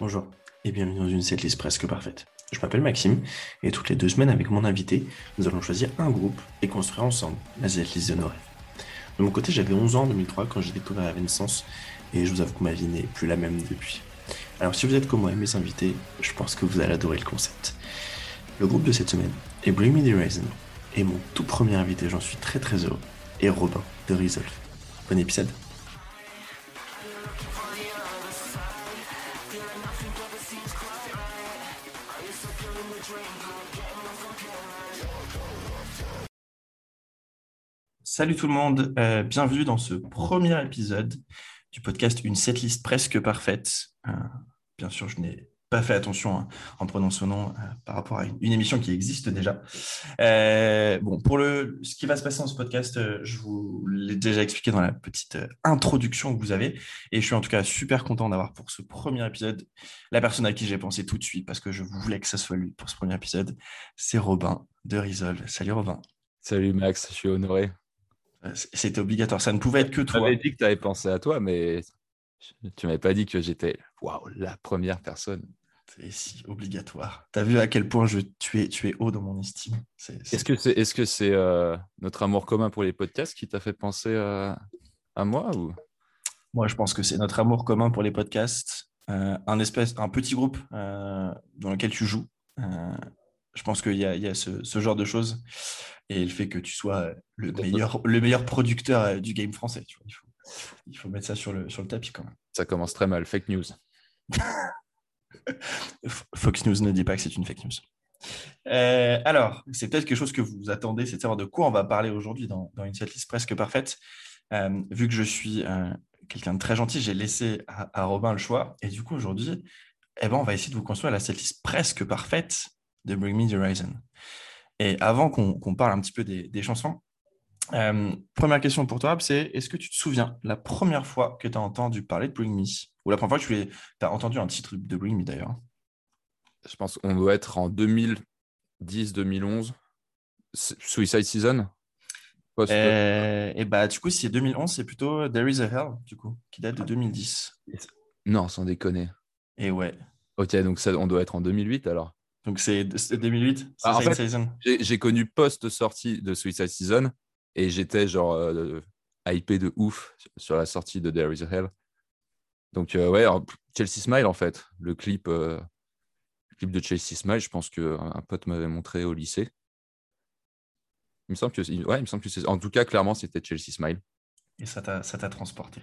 Bonjour et bienvenue dans une setlist presque parfaite. Je m'appelle Maxime et toutes les deux semaines avec mon invité, nous allons choisir un groupe et construire ensemble la setlist de nos rêves. De mon côté, j'avais 11 ans en 2003 quand j'ai découvert Evanescence et je vous avoue que ma vie n'est plus la même depuis. Alors si vous êtes comme moi et mes invités, je pense que vous allez adorer le concept. Le groupe de cette semaine est Bring Me The Horizon et mon tout premier invité, j'en suis très très heureux, est Robin de Resolve. Bon épisode Salut tout le monde, euh, bienvenue dans ce premier épisode du podcast Une setlist presque parfaite. Euh, bien sûr, je n'ai pas fait attention hein, en prononçant nom euh, par rapport à une, émission qui existe déjà. bon, pour le, ce qui va se passer dans ce podcast, je vous l'ai déjà expliqué dans la petite introduction que vous avez. Et je suis en tout cas super content d'avoir pour ce premier épisode la personne à qui j'ai pensé tout de suite parce que je voulais que ça soit lui pour ce premier épisode. C'est Robin de Resolve. Salut Robin. Salut Max, je suis honoré. Euh, c'était obligatoire. Ça ne pouvait être que toi. Tu m'avais dit que tu avais pensé à toi, mais tu m'avais pas dit que j'étais la première personne. C'est si obligatoire. Tu as vu à quel point je, tu, es, tu es haut dans mon estime. Est-ce que c'est est -ce c'est euh, notre amour commun pour les podcasts qui t'a fait penser à, à moi ou... Moi, je pense que c'est notre amour commun pour les podcasts. Euh, un, espèce, un petit groupe dans lequel tu joues. Je pense qu'il y a, y a ce, ce, genre de choses et le fait que tu sois le meilleur, le meilleur producteur euh, du game français. il, faut, mettre ça sur le, sur le tapis quand même. Ça commence très mal. Fake news. Fox News ne dit pas que c'est une fake news. Euh, alors, c'est peut-être quelque chose que vous attendez, c'est de savoir de quoi on va parler aujourd'hui dans, dans, une setlist presque parfaite. Euh, vu que je suis quelqu'un de très gentil, j'ai laissé à, Robin le choix. Et du coup, aujourd'hui, eh ben, on va essayer de vous construire la setlist presque parfaite de Bring Me the Horizon. Et avant qu'on parle un petit peu des, chansons, euh, première question pour toi, c'est est-ce que tu te souviens la première fois que tu as entendu parler de Bring Me? Ou la première fois que tu as entendu un titre de Bring Me d'ailleurs? Je pense qu'on doit être en 2010-2011. Suicide Season? Euh, et bah du coup, si c'est 2011, c'est plutôt There Is a Hell, du coup, qui date de 2010. Non, sans déconner. Et ouais. Ok, donc ça, on doit être en 2008 alors. Donc c'est 2008 ah, en fait, J'ai connu post-sortie de Suicide Season et j'étais genre euh, hypé de ouf sur la sortie de There Is a Hell. Donc euh, ouais, Chelsea Smile en fait, le clip, euh, clip de Chelsea Smile, je pense qu'un pote m'avait montré au lycée. Il me semble que, ouais, il me semble que c'est. En tout cas, clairement, c'était Chelsea Smile. Et ça t'a transporté?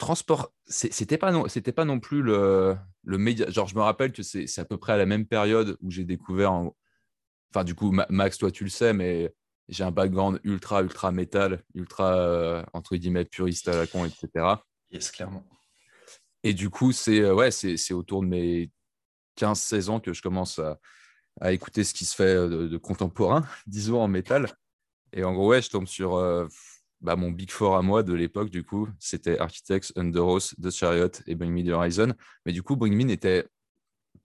Transport, c'était pas non, c'était pas non plus le, le média. Genre, je me rappelle que c'est à peu près à la même période où j'ai découvert. Enfin, du coup, Max, toi, tu le sais, mais j'ai un background ultra, ultra métal, ultra euh, entre guillemets puriste à la con, etc. Yes, clairement. Et du coup, c'est euh, ouais, c'est autour de mes 15-16 ans que je commence à, à, écouter ce qui se fait de, contemporain, disons en métal. Et en gros, ouais, je tombe sur euh, bah, mon Big Four à moi de l'époque, du coup, c'était Architects, Underoath, The Chariot et Bring Me the Horizon. Mais du coup, Bring Me n'était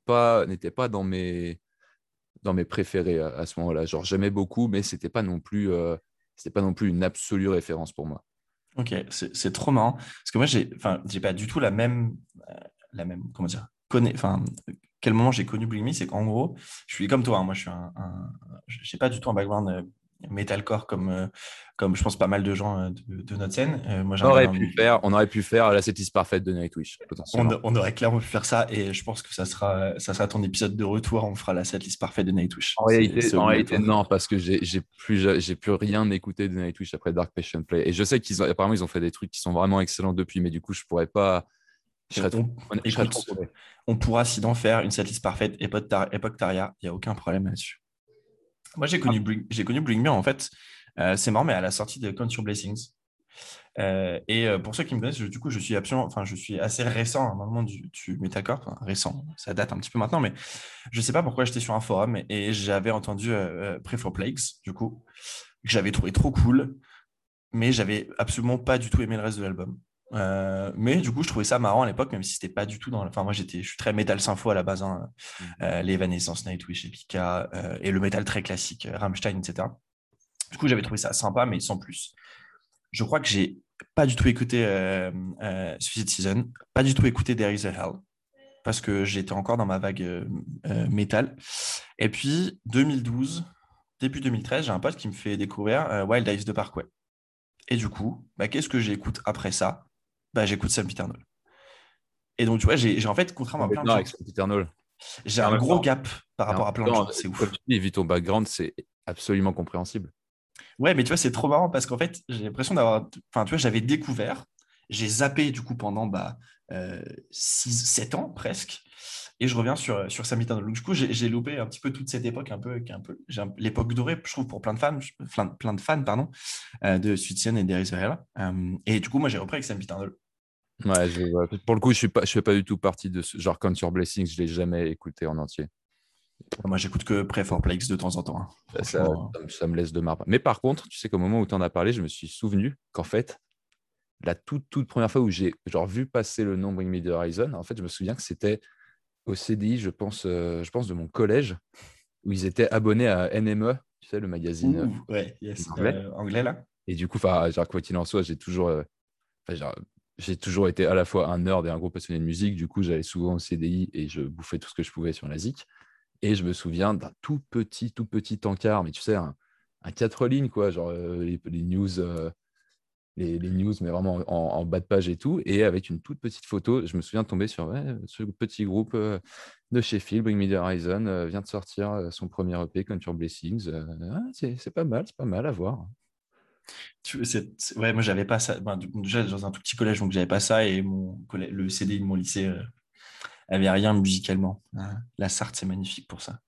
pas, n'était pas dans mes, dans mes préférés à, ce moment-là. Genre, j'aimais beaucoup, mais c'était pas euh, pas non plus une absolue référence pour moi. Ok, c'est trop marrant parce que moi, j'ai pas du tout la même, euh, la même, comment dire, enfin, quel moment j'ai connu Bring Me, c'est qu'en gros, je suis comme toi. Hein. moi, je suis un, un j'ai pas du tout un background euh, metalcore comme, euh, comme je pense pas mal de gens euh, de, notre scène. Euh, moi, on, aurait pu faire, on aurait pu faire la setlist parfaite de Nightwish. On, on, aurait clairement pu faire ça et je pense que ça sera, ça sera ton épisode de retour. On fera la setlist parfaite de Nightwish. En réalité, non, parce que j'ai plus, j'ai plus rien écouté de Nightwish après Dark Passion Play. Et je sais qu'ils apparemment ils ont fait des trucs qui sont vraiment excellents depuis, mais du coup, je pourrais pas. on, pourra s'y d'en faire une setlist parfaite époque, époque Taria, il n'y a aucun problème là-dessus. Moi, j'ai connu, j'ai connu Bring Me, en fait. Euh, c'est marrant, mais à la sortie de Count Your Blessings. Euh, et euh, pour ceux qui me connaissent, du coup, je suis absolument, enfin, je suis assez récent à un moment du, du Metacorp, récent, ça date un petit peu maintenant, mais je ne sais pas pourquoi j'étais sur un forum et, j'avais entendu Pray for Plagues, du coup, que j'avais trouvé trop cool, mais j'avais absolument pas du tout aimé le reste de l'album. Euh, mais du coup, je trouvais ça marrant à l'époque, même si c'était pas du tout dans. Enfin, moi, j'étais, je suis très metal sympho à la base, hein. mmh. euh, les Evanescence, Nightwish, Epica, euh, et le métal très classique, Rammstein, etc. Du coup, j'avais trouvé ça sympa, mais sans plus. Je crois que j'ai pas du tout écouté euh, euh, Suicide Season, pas du tout écouté There Is a Hell, parce que j'étais encore dans ma vague euh, euh, métal. Et puis, 2012, début 2013, j'ai un pote qui me fait découvrir euh, Wild Eyes de Parkway. Et du coup, bah, qu'est-ce que j'écoute après ça? Bah, J'écoute Sam Eternal. Et donc, tu vois, j'ai en fait, contrairement à plein de gens, j'ai en un gros temps- gap par rapport à plein de gens. C'est ouf. Comme tu dis, vu ton background, c'est absolument compréhensible. Ouais, mais tu vois, c'est trop marrant parce qu'en fait, j'ai l'impression d'avoir. Enfin, tu vois, j'avais découvert, j'ai zappé du coup pendant bah, 6, 7 ans presque, et je reviens sur, sur Sam Eternal. Donc, du coup, j'ai loupé un petit peu toute cette époque, un peu, qui est un peu l'époque dorée, je trouve, pour plein de fans, plein, plein de fans pardon, euh, de Suicide et There Is a Hell. Euh, et du coup, moi, j'ai repris avec Sam Eternal. Ouais, je, ouais. Pour le coup, je suis pas, je fais pas du tout partie de ce genre Count Your Blessings. Je l'ai jamais écouté en entier. Moi, j'écoute que Pray for Plagues de temps en temps. hein. Ça, ça- me- laisse de marbre. Mais par contre, tu sais qu'au moment où tu en as parlé, je me suis souvenu qu'en fait, la toute, toute première fois où j'ai genre vu passer le nom Bring Me the Horizon, en fait, je me souviens que c'était au CDI, je pense, euh, je pense de mon collège, où ils étaient abonnés à NME, tu sais, le magazine. euh, Ouh, ouais, yes, anglais. euh, anglais là. Et du coup, enfin, genre, quoi qu'il en soit, j'ai toujours, euh, genre, j'ai toujours été à la fois un nerd et un gros passionné de musique. Du coup, j'allais souvent au CDI et je bouffais tout ce que je pouvais sur la ZIC. Et je me souviens d'un tout petit, tout petit encart, mais tu sais, un, un quatre lignes, quoi, genre euh, les, news, euh, les, news, mais vraiment en, bas de page et tout. Et avec une toute petite photo, je me souviens tomber sur ce petit groupe euh, de Sheffield, Bring Me the Horizon, vient de sortir son premier EP, Count Your Blessings. Ah, c'est pas mal, c'est pas mal à voir. Tu- ouais, moi, j'avais pas ça. Ben, déjà, dans un tout petit collège, donc j'avais pas ça. Et mon collè- le CDI de mon lycée euh, avait rien musicalement. Hein. La Sarthe, c'est magnifique pour ça.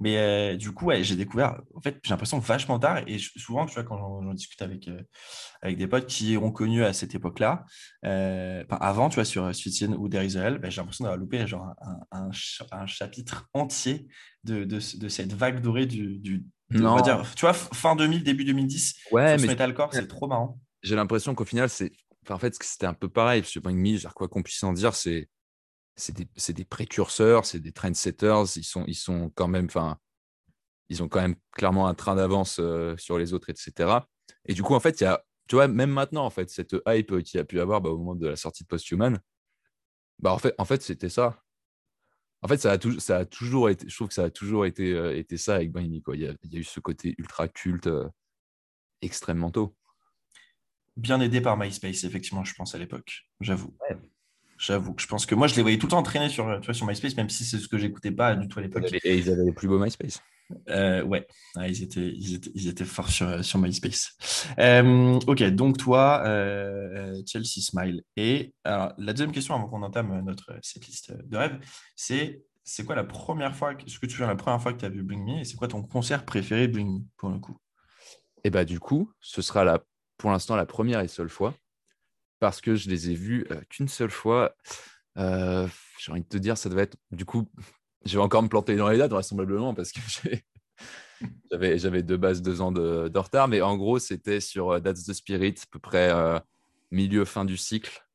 Mais euh, du coup, j'ai découvert, en fait, j'ai l'impression vachement tard. Et souvent, tu vois, quand j'en discute avec, euh, avec des potes qui ont connu à cette époque-là, euh, avant, tu vois, sur Suicide ou Hell, ben, j'ai l'impression d'avoir loupé genre, un, un cha- un chapitre entier de, de, cette vague dorée du de- on va Non. dire, tu vois, fin 2000, début 2010. Ouais, sur ce mais metalcore, c'est trop marrant. j'ai l'impression qu'au final, c'est. Enfin, en fait, c'était un peu pareil. Parce que Bring Me, genre, quoi qu'on puisse en dire, c'est. C'est des, des précurseurs, c'est des trendsetters. Ils sont, ils sont quand même. Enfin, ils ont quand même clairement un train d'avance euh, sur les autres, etc. Et du coup, en fait, il y a. Tu vois, même maintenant, en fait, cette hype qu'il y a pu avoir bah, au moment de la sortie de Posthuman, bah, en fait, en fait c'était ça. En fait, ça a, tou- ça a toujours été. Je trouve que ça a toujours été, euh, été ça avec Me, quoi. Il y a, il y a eu ce côté ultra culte euh, extrêmement tôt. Bien aidé par MySpace, effectivement, je pense à l'époque. J'avoue. J'avoue. Je pense que moi, je les voyais tout le temps traîner sur, tu vois, sur MySpace, même si c'est ce que j'écoutais pas du tout à l'époque. Et ils avaient les plus beaux MySpace. Euh, ouais, ils, étaient, ils, étaient, forts sur, sur MySpace. Euh, ok, donc toi, euh, Chelsea Smile. Et la deuxième question avant qu'on entame notre cette liste de rêves, c'est c'est quoi la première fois, que- ce que tu viens la première fois que tu as vu Bring Me et c'est quoi ton concert préféré Bring Me pour le coup? Et bah du coup, ce sera la, pour l'instant la première et seule fois, parce que je les ai vus euh, qu'une seule fois. Euh, J'ai envie de te dire, ça devait être. Du coup, je vais encore me planter dans les dates vraisemblablement parce que j'avais j'avais de base deux ans de, de retard, mais en gros, c'était sur euh, That's the Spirit, à peu près euh, milieu fin du cycle.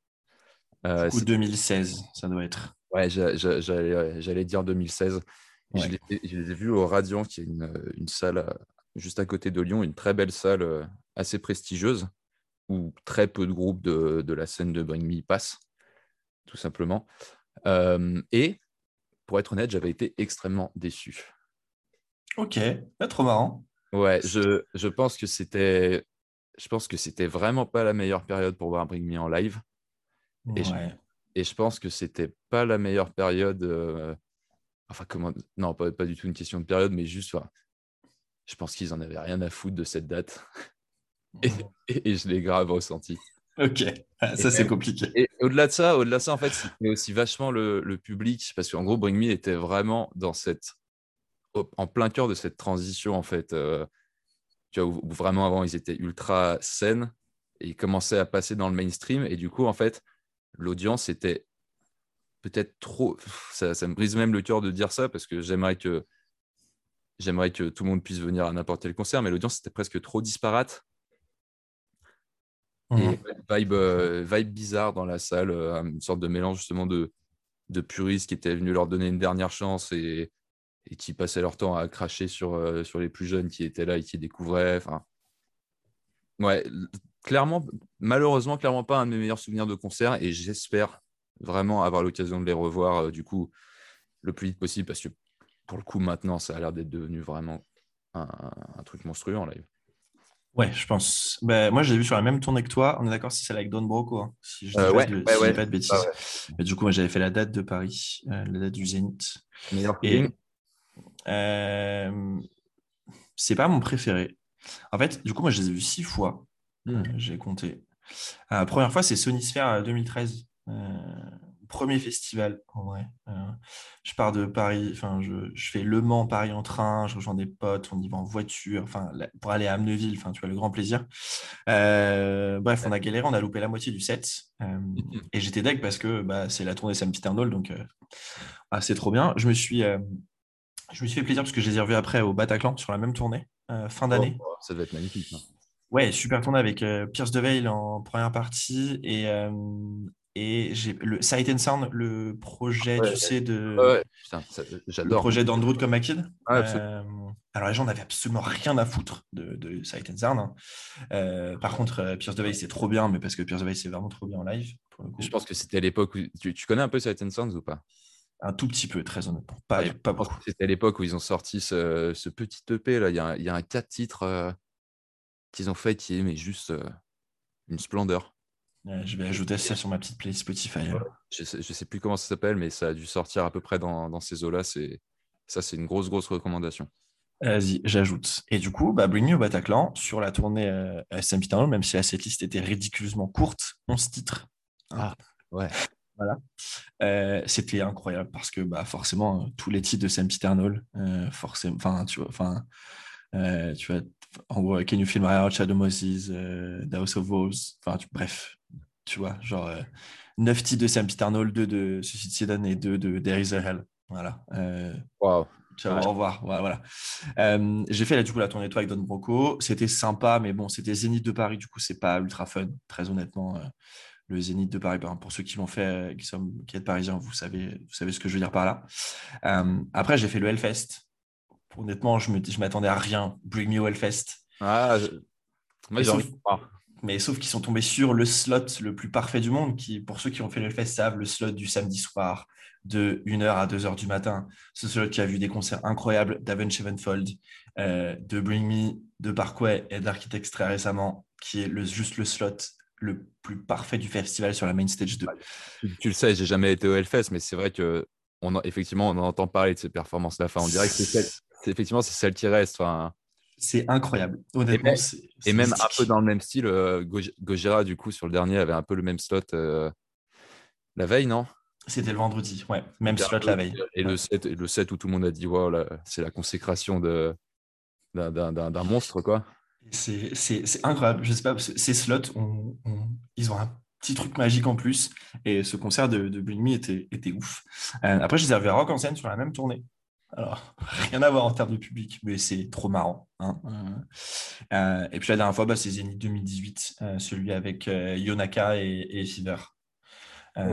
Euh, c'est- 2016, ça doit être. Ouais, j'a- j'allais dire 2016. Et Je, les, je les ai vus au Radiant, qui est une, une salle euh, juste à côté de Lyon, une très belle salle euh, assez prestigieuse, où très peu de groupes de, de la scène de Bring Me passent, tout simplement. Euh, et pour être honnête, j'avais été extrêmement déçu. Ok, Ah, trop marrant. Ouais, je, je pense que c'était je pense que c'était vraiment pas la meilleure période pour voir Bring Me en live. Et je-. Et je pense que c'était pas la meilleure période. euh, Enfin, comment. Non, pas, pas du tout une question de période, mais juste. enfin, je pense qu'ils en avaient rien à foutre de cette date. Et, et- et je l'ai grave ressenti. Ok, Ah, ça c'est compliqué. Et au-delà de ça, au-delà de ça, en fait, c'était aussi vachement le, le public, parce qu'en gros, Bring Me était vraiment dans cette, en plein cœur de cette transition, en fait. euh, tu vois, où, où vraiment avant, ils étaient ultra saines et ils commençaient à passer dans le mainstream. Et du coup, en fait, l'audience était peut-être trop. Ça, ça me brise même le cœur de dire ça, parce que j'aimerais que j'aimerais que tout le monde puisse venir à n'importe quel concert, mais l'audience était presque trop disparate. Mhm. Et vibe, euh, vibe bizarre dans la salle, euh, une sorte de mélange justement de, de puristes qui étaient venus leur donner une dernière chance et, et qui passaient leur temps à cracher sur, euh, sur les plus jeunes qui étaient là et qui découvraient. Enfin, ouais, clairement, malheureusement, clairement pas un de mes meilleurs souvenirs de concert et j'espère vraiment avoir l'occasion de les revoir euh, du coup le plus vite possible parce que pour le coup maintenant ça a l'air d'être devenu vraiment un, truc monstrueux en live. Ouais, je pense. Bah, moi, je l'ai vu sur la même tournée que toi. On est d'accord si c'est avec Don Broco, hein, si je dis euh, ouais, ouais, ouais. pas de bêtises. Mais du coup, moi, j'avais fait la date de Paris, euh, la date du Zénith. Et euh, c'est pas mon préféré. En fait, du coup, moi, je les ai vus six fois. Hmm. J'ai compté. La première fois, c'est Sonisphere 2013. Euh, premier festival, en vrai. Euh, je pars de Paris, enfin, je, je, fais Le Mans, Paris en train, je rejoins des potes, on y va en voiture, enfin, pour aller à Amneville, enfin, tu vois, le grand plaisir. Euh, bref, on a galéré, on a loupé la moitié du set. Euh, et j'étais deck parce que bah, c'est la tournée Sam Arnold, donc ah, c'est trop bien. Je me suis. je me suis fait plaisir parce que je les ai revus après au Bataclan sur la même tournée, fin d'année. Oh, ça devait être magnifique. Hein. Ouais, super tournée avec Pierce DeVale en première partie et, et le Sight and Sound, le projet, ouais, tu sais, de. Ouais, j'adore. Le projet d'Andrew comme. Euh, alors, les gens n'avaient absolument rien à foutre de, de Sight and Sound. Hein. Euh, par contre, Pierce DeVay, c'est trop bien, mais parce que Pierce DeVay, c'est vraiment trop bien en live. Je pense que c'était à l'époque où. Tu, tu, connais un peu Sight and Sound ou pas? Un tout petit peu, très honnêtement. Pas, ouais, pas beaucoup. C'était à l'époque où ils ont sorti ce, ce petit EP. Là. Il, y a un, il y a un 4 titres euh, qu'ils ont fait qui est mais juste euh, une splendeur. Ouais, je vais ajouter ça sur ma petite playlist Spotify. Je sais, je sais plus comment ça s'appelle, mais ça a dû sortir à peu près dans, dans ces eaux-là. Ça, c'est une grosse, grosse recommandation. Vas-y, j'ajoute. Et du coup, bah, Bring Me au Bataclan, sur la tournée euh, SM même si la setlist était ridiculeusement courte, 11 titres. Ah, ouais. Voilà. Euh, c'était incroyable parce que bah, forcément, tous les titres de Sam Piternol, euh, forcément, enfin, tu vois, enfin, euh, tu vois, en gros, Can You Feel My Heart, Shadow Moses, euh, The House of Wolves, enfin, bref, tu vois, genre, euh, 9 titres de Sam Piternol, 2 de Suicide Sedan et 2 de There Is a Hell. Voilà. Euh, wow. Ciao, ouais. au revoir. Voilà. voilà. Euh, j'ai fait là, du coup la tournée toi avec Don Broco. C'était sympa, mais bon, c'était Zénith de Paris. Du coup, c'est pas ultra fun, très honnêtement. Euh, le Zénith de Paris, pour ceux qui l'ont fait, qui, sont, qui êtes parisiens, vous savez, vous savez ce que je veux dire par là. Euh, après, j'ai fait le Hellfest. Honnêtement, je m'attendais à rien. Bring me au Hellfest. Ah, je... mais, sauf, mais sauf qu'ils sont tombés sur le slot le plus parfait du monde, qui, pour ceux qui ont fait le savent le slot du samedi soir de 1h à 2h du matin. Ce slot qui a vu des concerts incroyables d'Aven Shevenfold, euh, de Bring Me, de Parkway et d'Architects très récemment, qui est juste le slot le plus parfait du festival sur la main stage 2. Tu, le sais, j'ai jamais été au Hellfest, mais c'est vrai que on effectivement, on entend parler de ces performances-là. Enfin, on dirait que c'est effectivement c'est celle qui reste. C'est incroyable. Honnêtement, et, c est, c est et même mystique. un peu dans le même style, euh, Gojira, du coup, sur le dernier, avait un peu le même slot euh, la veille, non? C'était le vendredi, ouais. Même slot la veille. Et le, set, le set où tout le monde a dit, wow, c'est la consécration d'un monstre, quoi. C'est incroyable. Je sais pas, ces slots, on, on, ils ont un petit truc magique en plus. Et ce concert de, de était, était ouf. Euh, après, je les à Rock en scène sur la même tournée. Alors, rien à voir en termes de public, mais c'est trop marrant. Hein euh, et puis la dernière fois, bah, c'est Zénith 2018, euh, celui avec euh, Yonaka et, et Fever. Ouais.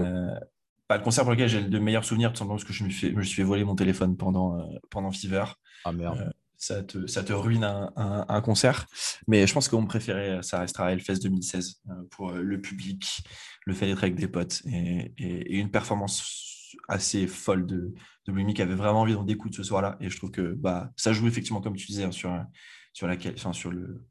Pas le concert pour lequel j'ai le meilleur souvenir, tout simplement parce que je me, me suis fait voler mon téléphone pendant, pendant Fever. Ah merde. ça, te, ça te ruine un, un, un, concert. Mais je pense que mon préféré, ça restera Hellfest 2016 pour le public, le fait d'être avec des potes et, et, et une performance assez folle de, de Blumi qui avait vraiment envie d'en découdre ce soir-là. Et je trouve que bah, ça joue effectivement, comme tu disais, hein, sur, sur, la, enfin, sur le,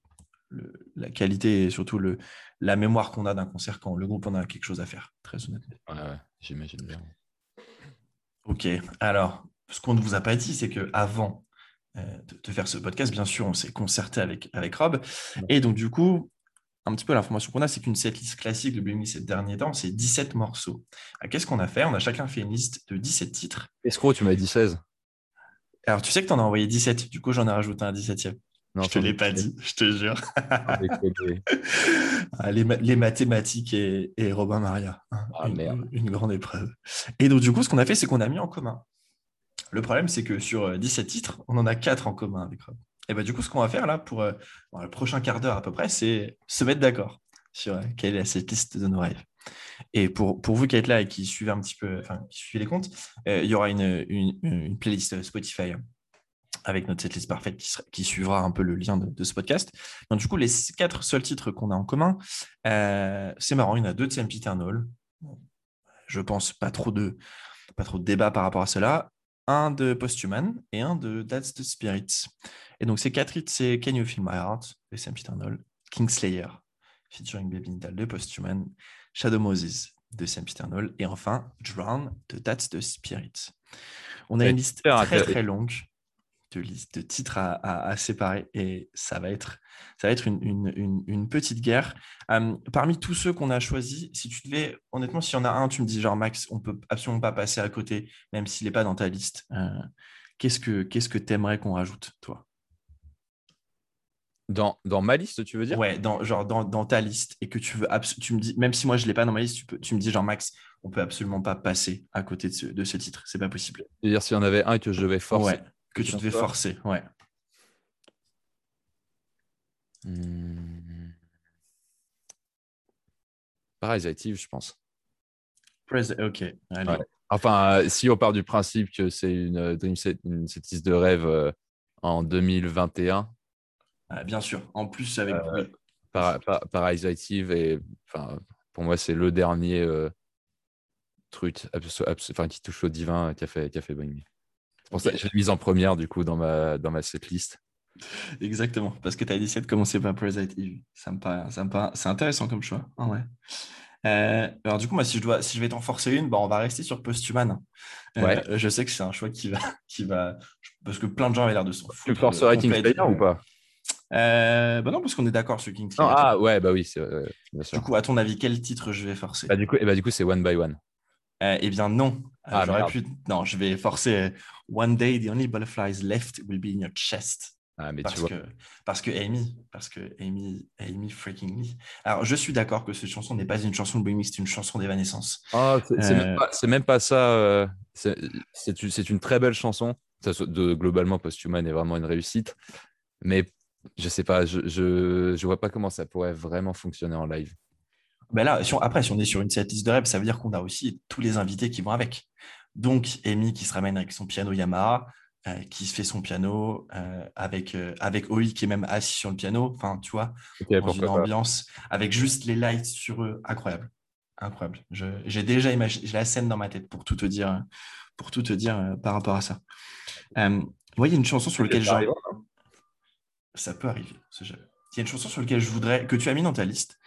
le, la qualité et surtout le, la mémoire qu'on a d'un concert quand le groupe en a quelque chose à faire, très honnêtement. Ouais, ouais j'imagine bien. Ok, alors, ce qu'on ne vous a pas dit, c'est qu'avant euh, de, de, faire ce podcast, bien sûr, on s'est concerté avec, avec Rob. Ouais. Et donc, du coup, un petit peu l'information qu'on a, c'est qu'une setlist classique de Blumi ces derniers temps, c'est 17 morceaux. Qu'est-ce qu'on a fait? On a chacun fait une liste de 17 titres. Escroc, tu m'as dit 16. Alors, tu sais que tu en as envoyé 17, du coup, j'en ai rajouté un 17e. Non, je te l'ai pas dit, je te jure. les, les, mathématiques et, et Robin Maria. Hein, ah, une, une, grande épreuve. Et donc, du coup, ce qu'on a fait, c'est qu'on a mis en commun. Le problème, c'est que sur 17 titres, on en a 4 en commun avec Rob. Et bah, du coup, ce qu'on va faire là pour euh, le prochain quart d'heure à peu près, c'est se mettre d'accord sur euh, quelle est cette liste de nos rêves. Et pour, pour vous qui êtes là et qui suivez un petit peu, enfin, qui suivez les comptes, euh, il y aura une, une, playlist Spotify avec notre setlist parfaite qui, suivra un peu le lien de, ce podcast. Donc, du coup, les quatre seuls titres qu'on a en commun, c'est marrant, il y en a deux de Sam Peter Je pense pas trop de pas trop de débat par rapport à cela. Un de Posthuman et un de That's the Spirit. Et donc, ces quatre titres, c'est Can You Feel My Heart de Sam Peter Kingslayer featuring Baby Nital de Posthuman, Shadow Moses de Sam Peter et enfin Drown de That's the Spirit. On a une liste très très longue de, de titres à, séparer et ça va être, ça va être une, petite guerre. Euh, parmi tous ceux qu'on a choisis, si tu devais, honnêtement, s'il y en a un, tu me dis genre Max, on peut absolument pas passer à côté, même s'il n'est pas dans ta liste. Euh, qu'est-ce que qu'est-ce que aimerais qu'on rajoute, toi? Dans, dans, ma liste, tu veux dire? Ouais, dans, genre dans, dans, ta liste et que tu veux tu me dis, même si moi je ne l'ai pas dans ma liste, tu, peux, tu me dis genre Max, on peut absolument pas passer à côté de ce, de ce titre, c'est pas possible. C'est-à-dire s'il y en avait un que je devais forcer. Ouais, que tu devais forcer, ouais. Hmm. Parasitive, je pense. ok, allez. Enfin, euh, si on part du principe que c'est une, une, une, de rêve euh, en 2021, ah, bien sûr. En plus, avec. Euh, par, par, et enfin, pour moi, c'est le dernier euh, truc enfin, qui touche au divin qui a fait, qui a fait C'est pour ça que je l'ai mise en première, du coup, dans ma, dans ma setlist. Exactement, parce que tu as décidé de commencer par Parasite Ça me paraît, ça me paraît... C'est intéressant comme choix. Ah ouais. Euh, alors du coup, moi, si je, dois, si je vais t'en forcer une, bah, on va rester sur Posthuman. Euh, ouais. Je sais que c'est un choix qui va, qui va... Parce que plein de gens avaient l'air de s'en foutre. Tu forcerais Kingslayer ou pas? Euh, bah non, parce qu'on est d'accord sur Kingslayer. ah ouais, bah oui, c'est Du coup, à ton avis, quel titre je vais forcer? Bah, Du coup, et eh bah, du coup c'est One by One. Euh, eh bien non. Euh, ah, j'aurais pu... Non, je vais forcer One day, the only butterflies left will be in your chest. Ah, mais parce, tu vois. que, parce que Amy, parce que Amy, Amy freaking me. Alors, je suis d'accord que cette chanson n'est pas une chanson de Me, c'est une chanson d'Evanescence. Ah, c'est même, même, pas ça. c'est une très belle chanson. De, globalement, Posthuman est vraiment une réussite. Mais je sais pas, je, je, vois pas comment ça pourrait vraiment fonctionner en live. Ben là, après, si on est sur une setlist de rêve, ça veut dire qu'on a aussi tous les invités qui vont avec. Donc, Amy qui se ramène avec son piano Yamaha, euh, qui se fait son piano, euh, avec, euh, avec Oi qui est même assis sur le piano, enfin, tu vois, dans une ambiance, avec juste les lights sur eux, incroyable. Incroyable. J'ai déjà imaginé la scène dans ma tête pour tout te dire, pour tout te dire par rapport à ça. vous voyez une chanson sur laquelle j'ai ça peut arriver. Il y a une chanson sur laquelle je voudrais que tu as mis dans ta liste.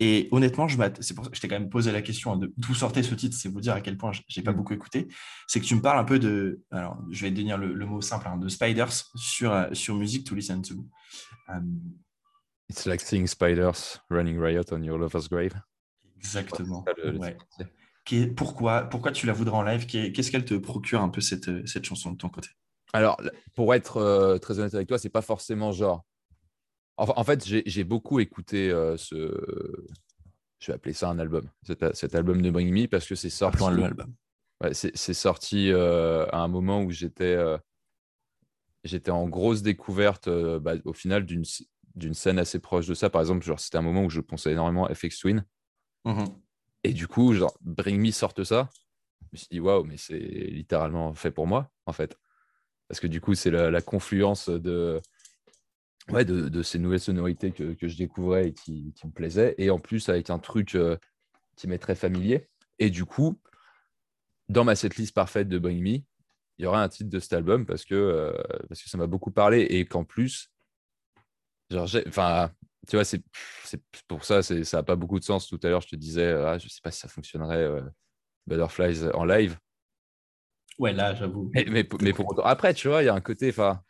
Et honnêtement, je c'est pour ça que je t'ai quand même posé la question de d'où sortait ce titre, c'est vous dire à quel point j'ai pas mm. beaucoup écouté. C'est que tu me parles un peu de, alors je vais te donner le, mot simple, hein, de Spiders sur, euh, sur Music to Listen to. Um, It's like seeing spiders running riot on your lover's grave. Exactement. pourquoi, pourquoi tu la voudrais en live? Qu'est-ce qu'elle te procure un peu cette, cette chanson de ton côté? Alors, pour être euh, très honnête avec toi, c'est pas forcément genre. En fait, j'ai beaucoup écouté euh, ce. Je vais appeler ça un album. Cet, album de Bring Me parce que c'est sorti. Ouais, c'est sorti euh, à un moment où j'étais j'étais en grosse découverte bah, au final d'une scène assez proche de ça. Par exemple, genre c'était un moment où je pensais énormément à FX Twin. Mmh Et du coup, genre Bring Me sorte ça. Je me suis dit waouh, mais c'est littéralement fait pour moi en fait parce que du coup, c'est la, confluence de, ouais, de, ces nouvelles sonorités que, je découvrais et qui, me plaisaient, et en plus avec un truc euh, qui m'est très familier. Et du coup, dans ma setlist parfaite de Bring Me, il y aura un titre de cet album parce que, euh, parce que ça m'a beaucoup parlé et qu'en plus, genre, enfin, tu vois, c'est pour ça, ça n'a pas beaucoup de sens. Tout à l'heure, je te disais, ah, je ne sais pas si ça fonctionnerait euh, Butterflies en live. Ouais, là, j'avoue. Mais, mais, pour après, tu vois, il y a un côté. Enfin,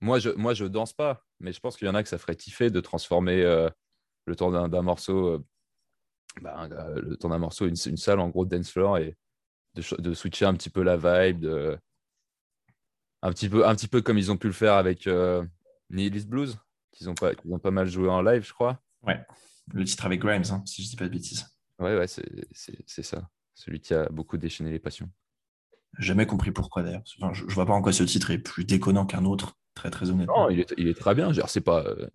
moi, je, moi, je danse pas, mais je pense qu'il y en a que ça ferait kiffer de transformer euh, le temps d'un morceau, euh, bah, euh, le temps d'un morceau, une, une, salle en gros dance floor et de, de, switcher un petit peu la vibe, de, un petit peu, un petit peu comme ils ont pu le faire avec Nihilist Blues, qu'ils ont pas, qu'ils ont pas mal joué en live, je crois. Ouais. Le titre avec Grimes, hein, si je dis pas de bêtises. Ouais, ouais, c'est ça. Celui qui a beaucoup déchaîné les passions. Jamais compris pourquoi d'ailleurs. je, vois pas en quoi ce titre est plus déconnant qu'un autre, très très honnêtement. Non, il est, il est très bien. C'est pas, euh,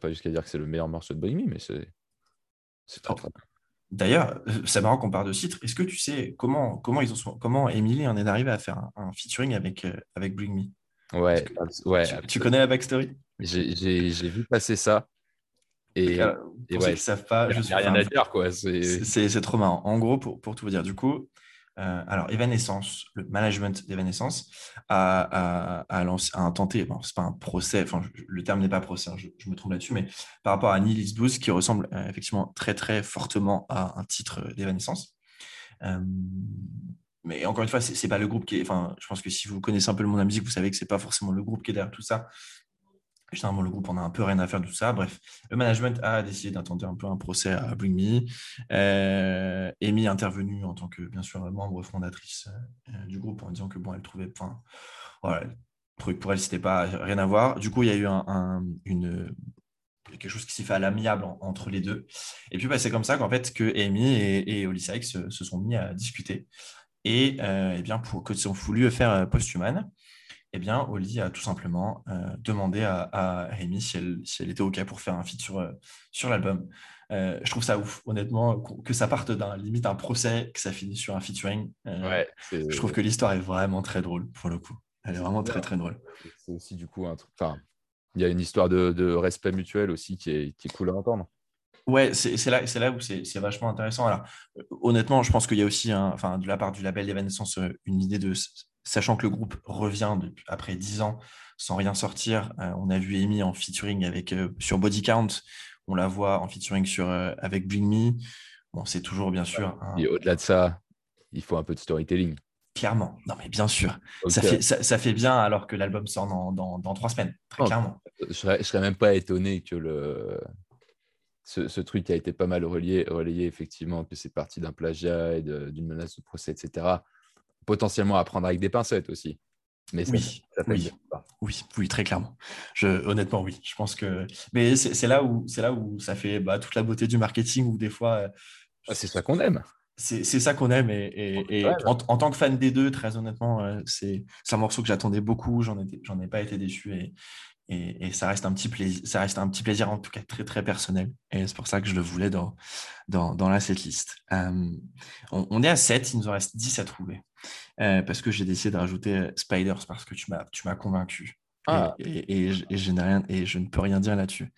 pas jusqu'à dire que c'est le meilleur morceau de Bohemian, mais c'est, c'est très, très bien. D'ailleurs, euh, c'est marrant qu'on parle de titre. Est-ce que tu sais comment, comment, ils ont, comment Emily en est arrivé à faire un, featuring avec, euh, avec Bring Me? Ouais, ouais. Tu, connais la backstory? J'ai vu passer ça. Et, euh, et ouais, savent pas, je suis rien à dire quoi. C'est trop marrant. En gros, pour, pour tout vous dire, du coup, euh, alors, Evanescence, le management d'Evanescence, a, lancé, a tenté, bon, c'est pas un procès, enfin, le terme n'est pas procès, hein, je, me trompe là-dessus, mais par rapport à Nilis Blues, qui ressemble euh, effectivement très, très fortement à un titre d'Evanescence. Euh, mais encore une fois, c'est pas le groupe qui est. Enfin, je pense que si vous connaissez un peu le monde de la musique, vous savez que c'est pas forcément le groupe qui est derrière tout ça. Généralement, le groupe, on a un peu rien à faire de tout ça. Bref, le management a décidé d'intenter un peu un procès à Bring Me. Euh, Amy est intervenue en tant que, bien sûr, membre fondatrice euh, du groupe en disant que, bon, elle trouvait, enfin, voilà, truc pour elle, c'était pas rien à voir. Du coup, il y a eu quelque chose qui s'est fait à l'amiable entre les deux. Et puis, bah, c'est comme ça qu'en fait, que Amy et, et Oli Sykes se, sont mis à discuter. Et, euh, eh bien, pour, qu'ils ont voulu faire euh, Posthuman eh bien, Oli a tout simplement euh, demandé à, à Amy si elle, était OK pour faire un feat sur, euh, sur l'album. Euh, je trouve ça ouf, honnêtement, que ça parte d'un limite un procès, que ça finisse sur un featuring. je trouve que l'histoire est vraiment très drôle pour le coup. Elle est vraiment très très drôle. C'est aussi du coup un truc. Enfin, il y a une histoire de, respect mutuel aussi qui est, qui est cool à entendre. Ouais, c'est là, là où c'est vachement intéressant. Alors, honnêtement, je pense qu'il y a aussi, enfin, de la part du label d'événements, une idée de sachant que le groupe revient après 10 ans sans rien sortir. Euh, on a vu Amy en featuring avec, euh, sur Body Count, on la voit en featuring sur, euh, avec Bring Me. Bon, c'est toujours bien sûr. Et au-delà de ça, il faut un peu de storytelling. Clairement, non mais bien sûr. Ça, fait, ça, fait bien alors que l'album sort dans, dans, trois semaines, très clairement. Je serais, serais même pas étonné que le, ce, truc a été pas mal relayé, relayé effectivement, que c'est parti d'un plagiat et d'une menace de procès, etc potentiellement à prendre avec des pincettes aussi. Mais oui, oui, oui, oui, très clairement. Je, honnêtement, oui. Je pense que. Mais c'est là où c'est là où ça fait bah, toute la beauté du marketing où des fois. Euh, ah, c'est ça qu'on aime. C'est ça qu'on aime et, en, tant que fan des deux, très honnêtement, euh, c'est un morceau que j'attendais beaucoup. J'en ai pas été déçu et, et, ça reste un petit plaisir, ça reste un petit plaisir en tout cas très très personnel. Et c'est pour ça que je le voulais dans, dans, dans la setlist. Euh, on, est à 7, il nous en reste 10 à trouver. Euh, parce que j'ai décidé de rajouter Spiders parce que tu m'as, convaincu. Ah. Et, et, je rien, et je ne peux rien dire là-dessus.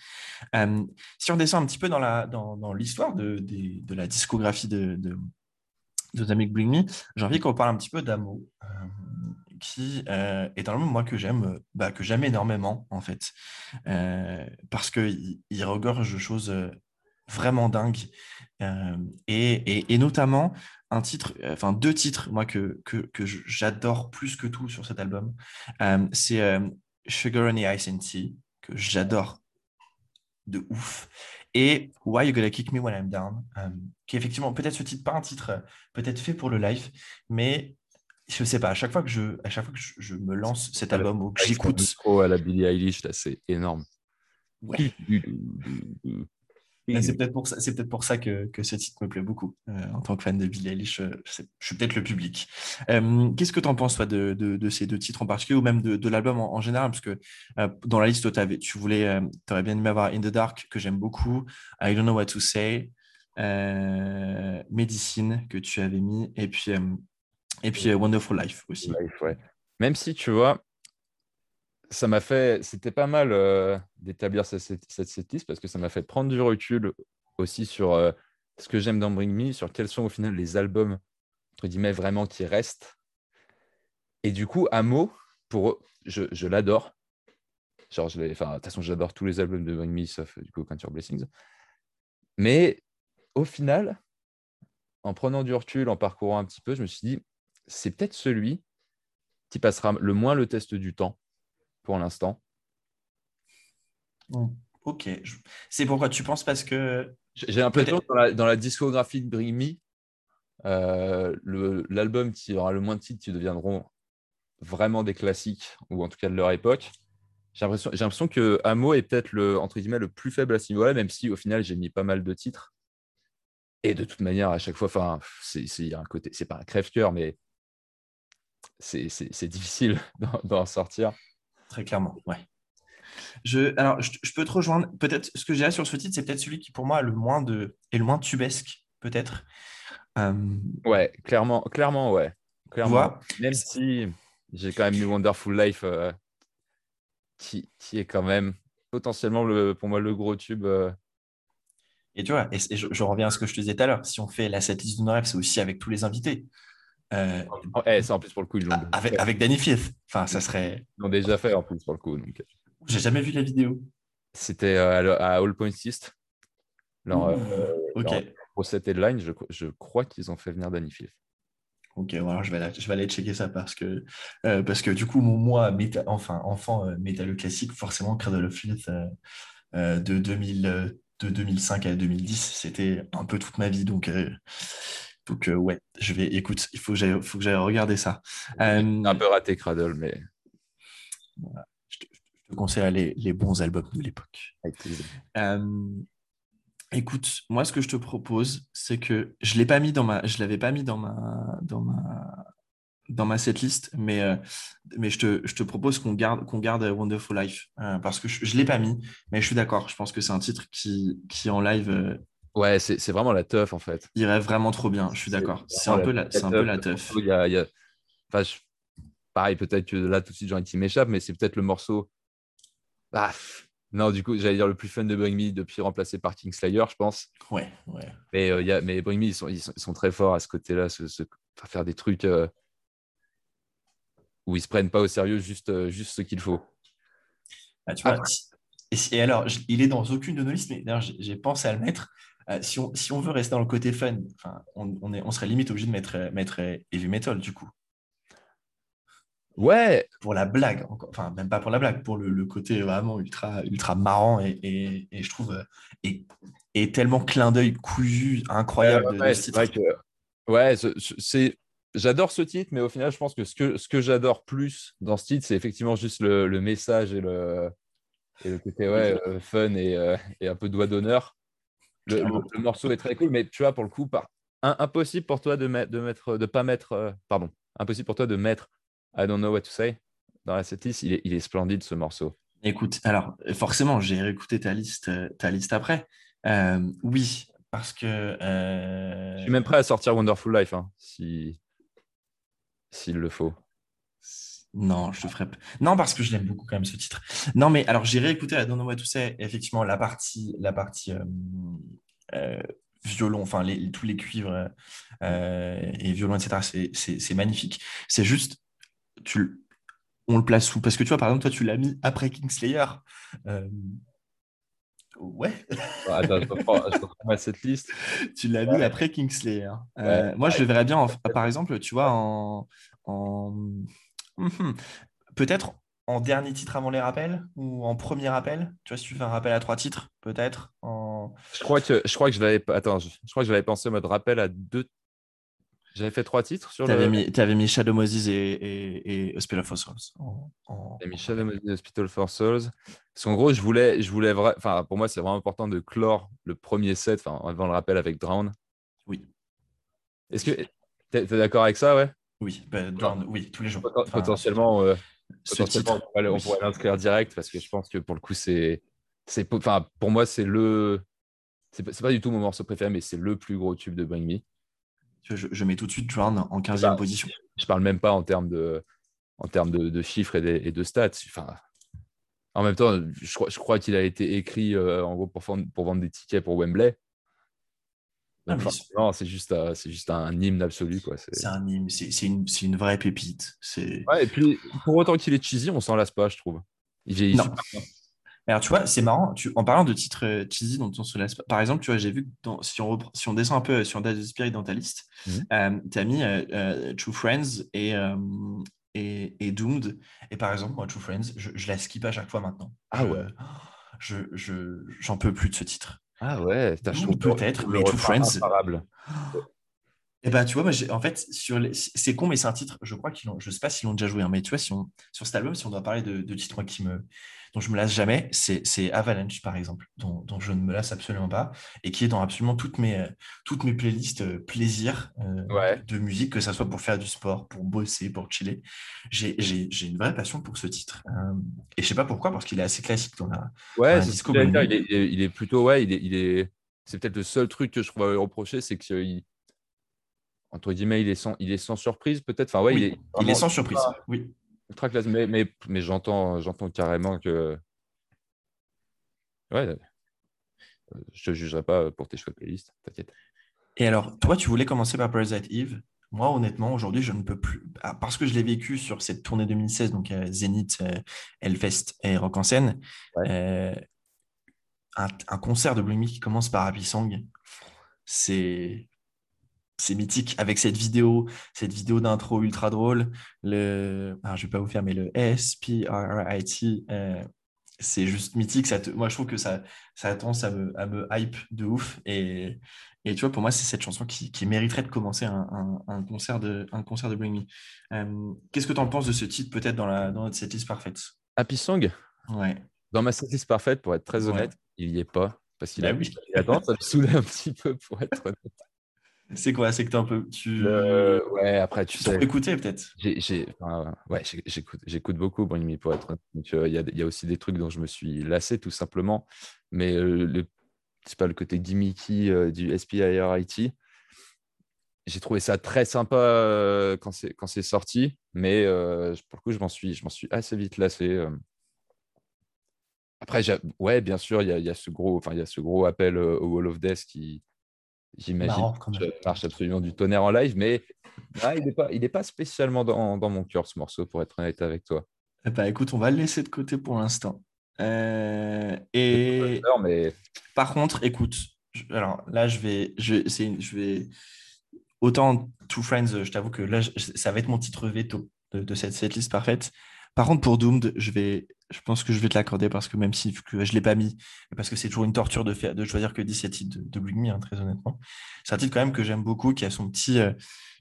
Euh, si on descend un petit peu dans, la, dans, dans l'histoire de, de, de, la discographie de, de, de Bring Me, j'ai envie qu'on parle un petit peu d'Amo qui euh, est un album moi que j'aime bah, que j'aime énormément en fait. Euh, parce que il, regorge de choses euh, vraiment dingues. Et, notamment un titre enfin deux titres moi que, que, que j'adore plus que tout sur cet album. C'est Sugar Honey Ice and Tea que j'adore de ouf. Et Why You Gonna Kick Me When I'm Down, qui est effectivement peut-être ce titre, pas un titre peut-être fait pour le live, mais je sais pas, à chaque fois que je, à chaque fois que je, me lance cet album ou que j'écoute. à la Billie Eilish, là, c'est énorme. c'est peut-être pour ça, c'est peut-être pour ça que, que, ce titre me plaît beaucoup. Euh, en tant que fan de Billie Eilish, euh, je, suis peut-être le public. Euh, qu'est-ce que tu en penses, toi, de, de, ces deux titres en particulier, ou même de, de l'album en, général? Parce que dans la liste, avais, tu voulais, aurais bien aimé avoir In the Dark, que j'aime beaucoup, I Don't Know What to Say, Medicine, que tu avais mis, et puis et puis Wonderful Life aussi. Même si, tu vois, ça m'a fait. C'était pas mal euh, d'établir cette, cette, liste parce que ça m'a fait prendre du recul aussi sur euh, ce que j'aime dans Bring Me, sur quels sont au final les albums, entre guillemets, vraiment qui restent. Et du coup, Amo, pour je, je l'adore. Genre, je de toute façon, j'adore tous les albums de Bring Me, sauf du coup, Your Blessings. Mais au final, en prenant du recul, en parcourant un petit peu, je me suis dit, c'est peut-être celui qui passera le moins le test du temps pour l'instant. Ok. C'est pourquoi tu penses parce que. J'ai l'impression que dans la, discographie de Bring euh, l'album qui aura le moins de titres qui deviendront vraiment des classiques, ou en tout cas de leur époque, j'ai l'impression que Amo est peut-être le, entre guillemets, le plus faible à ce niveau-là, même si au final j'ai mis pas mal de titres. Et de toute manière, à chaque fois, enfin, c'est un côté, c'est pas un crève-cœur, mais c'est difficile d'en sortir. Très clairement, ouais. Je, alors, je, peux te rejoindre. Peut-être ce que j'ai là sur ce titre, c'est peut-être celui qui, pour moi, est le moins, de, est le moins tubesque, peut-être. Euh, ouais, clairement, clairement, ouais. Clairement. Même si j'ai quand même eu Wonderful Life euh, qui, qui est quand même potentiellement le, pour moi le gros tube. euh, Et tu vois, et, et je, je reviens à ce que je te disais tout à l'heure. Si on fait la setlist d'une rêve, c'est aussi avec tous les invités. Euh, oh, eh, ça en plus pour le coup, ils l'ont avec, avec Danny Fifth. Enfin, ça serait. ils l'ont déjà fait en plus pour le coup. Donc, J'ai jamais vu la vidéo. c'était euh, à, All Points East. Leur, euh, Ok. leur pro set headline, je, je crois qu'ils ont fait venir Danny Fifth. Ok, alors je vais, aller, je vais aller checker ça parce que, euh, parce que du coup, moi, méta, enfin, enfant métalleux classique, forcément, Cradle of Filth de, 2000, de 2005 à 2010, c'était un peu toute ma vie. Donc, euh, donc euh, ouais, je vais, écoute, il faut que j'aille faut que j'aille regarder ça. Euh, Un peu raté Cradle, mais je, te, je te conseille les, les bons albums de l'époque. Euh, écoute, moi, ce que je te propose, c'est que je l'ai pas mis dans ma, je l'avais pas mis dans ma, dans ma, dans ma setlist, mais, euh, mais je te, je te propose qu'on garde, qu'on garde Wonderful Life euh, parce que je, je l'ai pas mis, mais je suis d'accord. Je pense que c'est un titre qui, qui en live euh, Ouais, c'est c'est vraiment la teuf en fait. irait vraiment trop bien. Je suis d'accord. C'est un peu la, c'est un peu la teuf. Il y a, il y a- enfin, je- Pareil, peut-être que là tout de suite j'ai envie qu'il m'échappe, mais c'est peut-être le morceau. Ah, non, du coup, j'allais dire le plus fun de Bring Me depuis remplacé par Kingslayer, je pense. Ouais, ouais. Mais, euh, il y a, mais Bring Me, ils sont, ils sont, ils sont très forts à ce côté-là, ce, ce- enfin, faire des trucs euh, où ils se prennent pas au sérieux juste, euh, juste ce qu'il faut. Ah, tu vois, et, alors, il est dans aucune de nos listes, mais d'ailleurs, j'ai pensé à le mettre. Euh, si, on, si on veut rester dans le côté fun, enfin, on, on, est, on serait limite obligé de mettre, mettre heavy metal, du coup. Ouais, Pour la blague, enfin, même pas pour la blague, pour le, le côté vraiment ultra, ultra marrant et, et, et je trouve, euh, et, et tellement clin d'œil couillu, incroyable Ouais, de, c'est vrai que ouais, ce- ce- c'est j'adore ce titre, mais au final, je pense que ce que, ce que j'adore plus dans ce titre, c'est effectivement juste le, le message et le, et le côté ouais, euh, fun et, et un peu doigt d'honneur. Le, le- Clairement. le morceau est très cool, mais tu vois, pour le coup, par, un- impossible pour toi de mettre, de mettre, de pas mettre, euh, pardon, impossible pour toi de mettre I don't know what to say dans la setlist. Il est, il est splendide ce morceau. Écoute, alors, forcément, j'ai réécouté ta liste, ta liste après. Euh, oui, parce que. euh, Je suis même prêt à sortir Wonderful Life, hein, si s'il le faut. Non, je te ferai. Non, parce que je l'aime beaucoup quand même ce titre. Non, mais alors j'ai réécouté la Don't Know What to Say, effectivement, la partie, la partie euh, euh, violon, enfin les- tous les cuivres euh, et violon, etc. C'est, magnifique. C'est juste, tu, on le place où? Parce que tu vois, par exemple, toi, tu l'as mis après Kingslayer. Ouais, Bon, Attends, je reprends, je reprends ma setlist. tu l'as mis après Kingslayer. Ouais. moi, je le verrais bien, en- par exemple, tu vois, en, en... Mhm. peut-être en dernier titre avant les rappels ou en premier rappel? Tu vois, si tu fais un rappel à trois titres, peut-être. En... Je crois que je crois que je l'avais attends, je, je crois que je l'avais pensé en mode rappel à deux. J'avais fait trois titres sur T'avais le. mis, t'avais mis Shadow Moses et, et, et Hospital of Souls. En, en- mis Shadow of the Hospital for Souls. Parce qu'en gros, je voulais, je voulais vra- enfin, pour moi, c'est vraiment important de clore le premier set, enfin, avant le rappel avec Drown. Oui, Est-ce que t'es t'es d'accord avec ça, ouais oui, bah, oui, tous les jours. Enfin, Potentiellement, euh, ce potentiellement, titre, on pourrait, on oui. pourrait l'inscrire direct parce que je pense que pour le coup, c'est, enfin, pour moi, c'est le, c'est pas, du tout mon morceau préféré, mais c'est le plus gros tube de Bring Me. Je, je mets tout de suite Drown en 15e Bah, position. Je parle même pas en termes de, en termes de, de chiffres et de, et de stats. Enfin, en même temps, je crois, je crois qu'il a été écrit euh, en gros pour vendre des tickets pour Wembley. Forcément, c'est juste, euh, c'est juste un hymne absolu. Quoi. C'est- un hymne, c'est une, une vraie pépite. C'est... Ouais, et puis, pour autant qu'il est cheesy, on s'en lasse pas, je trouve. Il Non. super Alors, tu vois, c'est marrant. Tu, en parlant de titres euh, cheesy dont on se lasse pas. Par exemple, tu vois, j'ai vu que dans- si, on repre- si on descend un peu sur Dead Spirit dans ta liste, Mhm. tu as mis euh, euh, True Friends et, euh, et, et Doomed. Et par exemple, moi, True Friends, je, je la skip à chaque fois maintenant. Ah Je- ouais. Je, je, j'en peux plus de ce titre. Ah ouais, trouve peut-être, mais refrain Friends- Et ben, tu vois, moi, j'ai- en fait, sur les- c'est con, mais c'est un titre, je crois qu'ils l'ont, je sais pas s'ils l'ont déjà joué, hein, mais tu vois, si on, sur cet album, si on doit parler de, de titres moi, qui me, dont je me lasse jamais, c'est, c'est Avalanche, par exemple, dont, dont je ne me lasse absolument pas, et qui est dans absolument toutes mes, euh, toutes mes playlists euh, plaisir euh, Ouais. de musique, que ça soit pour faire du sport, pour bosser, pour chiller. J'ai, j'ai, j'ai une vraie passion pour ce titre. Euh, et je sais pas pourquoi, parce qu'il est assez classique dans la. Ouais, un c'est ce disco j'allais dire, il, est, il est- il est plutôt, ouais, il est, il est, c'est peut-être le seul truc que je à lui reprocher, c'est qu'il, entre guillemets, il est sans, il est sans surprise, peut-être? Enfin, ouais, Oui, il est, il est vraiment- sans surprise. Oui. classe, mais, mais, mais j'entends, j'entends carrément que. Ouais, je te jugerai pas pour tes choix de playlist, t'inquiète. Et alors, toi, tu voulais commencer par Parasite Eve. Moi, honnêtement, aujourd'hui, je ne peux plus. Ah, parce que je l'ai vécu sur cette tournée 2016, donc euh, Zénith, euh, Hellfest et Rock en scène. Euh, un, concert de Blue qui commence par Happy Song, c'est c'est mythique avec cette vidéo, cette vidéo d'intro ultra drôle. Le, alors, je vais pas vous faire, mais le S P R I T, c'est juste mythique. Ça moi, je trouve que ça, ça a tendance à me, à me hype de ouf. Et, et tu vois, pour moi, c'est cette chanson qui, qui, mériterait de commencer un, un, concert de, un concert de Bring Me. Euh, qu'est-ce que tu en penses de ce titre, peut-être dans, la, dans notre setlist parfaite? Happy Song? Ouais. Dans ma setlist parfaite, pour être très honnête, il n'y est pas. Parce qu'il bah a, oui. il a tendance à me saouler un petit peu, pour être honnête. C'est quoi? C'est que tu un peu. Tu... Ouais, après, tu sais. écouter peut-être? j'ai, enfin, Ouais, j'écoute, j'écoute beaucoup Bring Me pour être Donc, il y, a, y, a aussi des trucs dont je me suis lassé, tout simplement. Mais euh, le, c'est pas le côté gimmicky euh, du SPIRIT. J'ai trouvé ça très sympa euh, quand, c'est, quand c'est sorti, mais pour le coup, je m'en suis, je m'en suis assez vite lassé. Après, ouais, bien sûr, il y a, y a, ce gros, enfin, il y a ce gros appel au Wall of Death qui, J'imagine marche absolument du tonnerre en live, mais ah, il n'est pas, pas spécialement dans, dans, mon cœur ce morceau, pour être honnête avec toi. Eh ben, écoute, on va le laisser de côté pour l'instant. Euh, et mais... par contre, écoute, alors là, je vais, je, je vais autant Two Friends, je t'avoue que là, ça va être mon titre veto de, de cette, liste parfaite. Par contre, pour Doomed, je, vais, je pense que je vais te l'accorder parce que même si je ne l'ai pas mis, parce que c'est toujours une torture de, faire, de choisir que 17 titres de, de Me, hein, très honnêtement. C'est un titre quand même que j'aime beaucoup, qui a son petit, euh,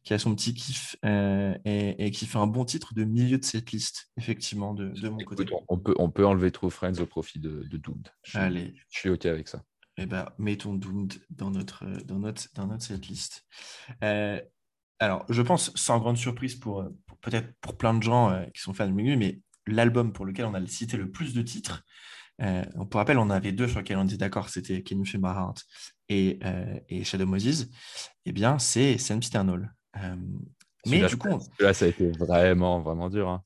qui a son petit kiff euh, et, qui fait un bon titre de milieu de cette liste, effectivement, de, de mon côté. On peut, on peut enlever True Friends au profit de, de Doomed. Je, Allez. Je suis OK avec ça. Eh ben, mettons Doomed dans notre, dans notre, dans notre setlist. Euh, alors, je pense, sans grande surprise pour, peut-être pour plein de gens euh, qui sont fans de Muglu, mais l'album pour lequel on a cité le plus de titres, euh, pour rappel, on avait deux sur lesquels on était d'accord, c'était Can You Feel My Heart et, euh, et Shadow Moses, eh bien, c'est Sam Eternal. Euh, mais du coup. Là, ça a été vraiment, vraiment dur. Hein.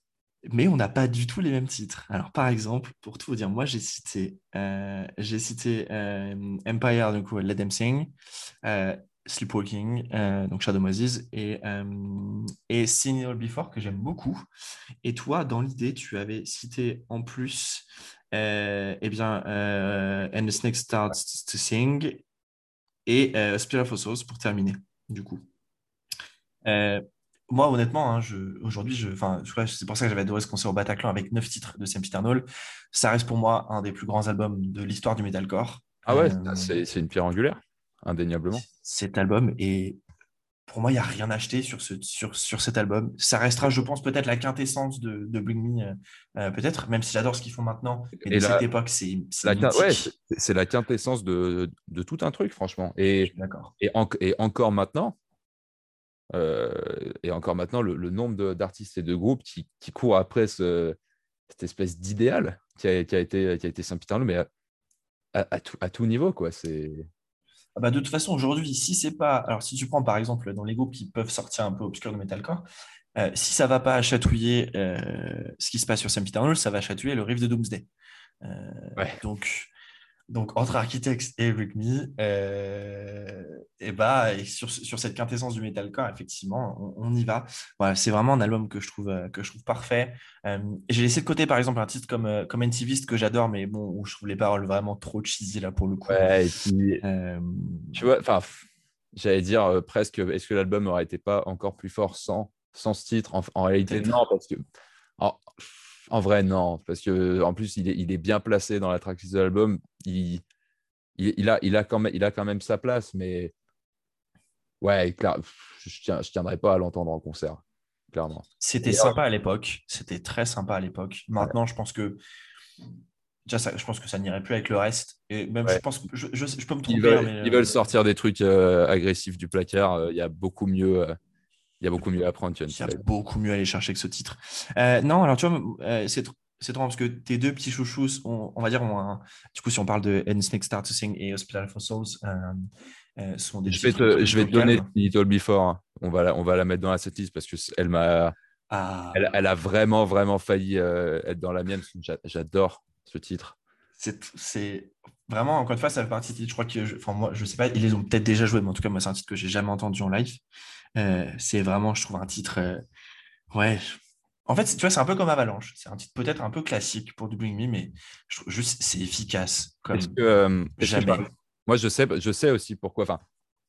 Mais on n'a pas du tout les mêmes titres. Alors, par exemple, pour tout vous dire, moi, j'ai cité, euh, j'ai cité Empire, du coup, Let Them Sing, Sleepwalking, euh, donc Shadow Moses, et, euh, et Seen All Before, que j'aime beaucoup. Et toi, dans l'idée, tu avais cité en plus, euh, eh bien, euh, And the Snake Starts to Sing, et euh, Spirit of Souls pour terminer, du coup. moi, honnêtement, hein, aujourd'hui, je, c'est pour ça que j'avais adoré ce concert au Bataclan avec neuf titres de Sam Eternal. Ça reste pour moi un des plus grands albums de l'histoire du metalcore. Ah ouais, c'est une pierre angulaire indéniablement. Cet album et pour moi, il n'y a rien à acheter sur, ce, sur, sur cet album. Ça restera, je pense, peut-être la quintessence de, de Bring Me, euh, euh, peut-être, même si j'adore ce qu'ils font maintenant. Mais et de cette époque, c'est la, ouais, c'est la quintessence de, de, tout un truc, franchement. Et, et, et, encore maintenant, euh, et encore maintenant, le, nombre d'artistes et de groupes qui, qui courent après ce, cette espèce d'idéal qui a, qui, a été, qui a été mais à, à, tout, à tout niveau, quoi. C'est ah bah, de toute façon, aujourd'hui, si c'est pas. Alors, si tu prends par exemple dans les groupes qui peuvent sortir un peu obscurs de metalcore, euh, si ça va pas chatouiller euh, ce qui se passe sur Sam Peter ça va chatouiller le riff de Doomsday. Euh, donc, donc, entre Architects et Rick Me, euh, et bah, et sur, sur, cette quintessence du metalcore, effectivement, on, y va. Voilà, c'est vraiment un album que je trouve, euh, que je trouve parfait. Euh, J'ai laissé de côté, par exemple, un titre comme, euh, comme NTVist que j'adore, mais bon, où je trouve les paroles vraiment trop cheesy là pour le coup. Ouais, tu vois, enfin, j'allais dire presque, est-ce que l'album aurait été pas encore plus fort sans, sans ce titre? En, réalité, non, parce que. En vrai, non, parce que en plus, il est, il est bien placé dans la tracklist de l'album. Il, il, a, il, a quand même, il a quand même sa place, mais ouais, je ne tiendrai pas à l'entendre en concert, clairement. C'était sympa à l'époque, c'était très sympa à l'époque. Maintenant, je pense que Déjà, ça, je pense que ça n'irait plus avec le reste. Et même, je pense, je, je, peux me tromper. Ils veulent, hein, ils veulent sortir des trucs euh, agressifs du placard. Euh, il y a beaucoup mieux. Euh, il y a beaucoup mieux à prendre. Il y a beaucoup mieux à aller chercher que ce titre. Euh, non, alors tu vois, euh, c'est c'est trop parce que tes deux petits chouchous, on, va dire, du coup, si on parle de And Snake Start to Sing et Hospital for Souls, euh, sont des Je vais te, je vais te donner Little Before. On va, la, on va la mettre dans la setlist parce qu'elle m'a Ah. Elle, a vraiment, vraiment failli euh, être dans la mienne. J'adore ce titre. C'est vraiment, encore une fois, ça fait partie Je crois que, je, enfin, moi, je sais pas, ils les ont peut-être déjà joués, mais en tout cas, moi, c'est un titre que j'ai jamais entendu en live. Euh, c'est vraiment, je trouve, un titre. Euh, ouais. En fait, tu vois, c'est un peu comme Avalanche. C'est un titre peut-être un peu classique pour du Bring Me, mais je trouve juste c'est efficace. Comme que, jamais. moi, je sais, je sais aussi pourquoi. Enfin,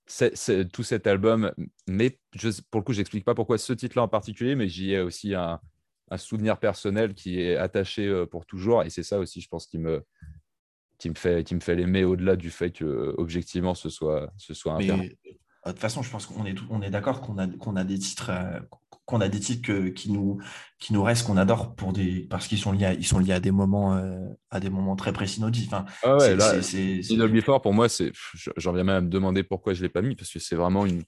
c'est, tout cet album, mais je, pour le coup, j'explique pas pourquoi ce titre-là en particulier, mais j'y ai aussi un, souvenir personnel qui est attaché euh, pour toujours, et c'est ça aussi, je pense, qui me, qui me fait, qui me fait l'aimer au-delà du fait que objectivement ce soit, ce soit un. Mais, de toute façon, je pense qu'on est, on est d'accord qu'on a, qu'on a des titres, euh, qu'on a des titres qui, nous, qui nous restent, qu'on adore pour des, parce qu'ils sont liés à, ils sont liés à des moments, euh, à des moments très précis de. Enfin, ah ouais, là, Before, pour moi, c'est, j'en viens même à me demander pourquoi je ne l'ai pas mis, parce que c'est vraiment une,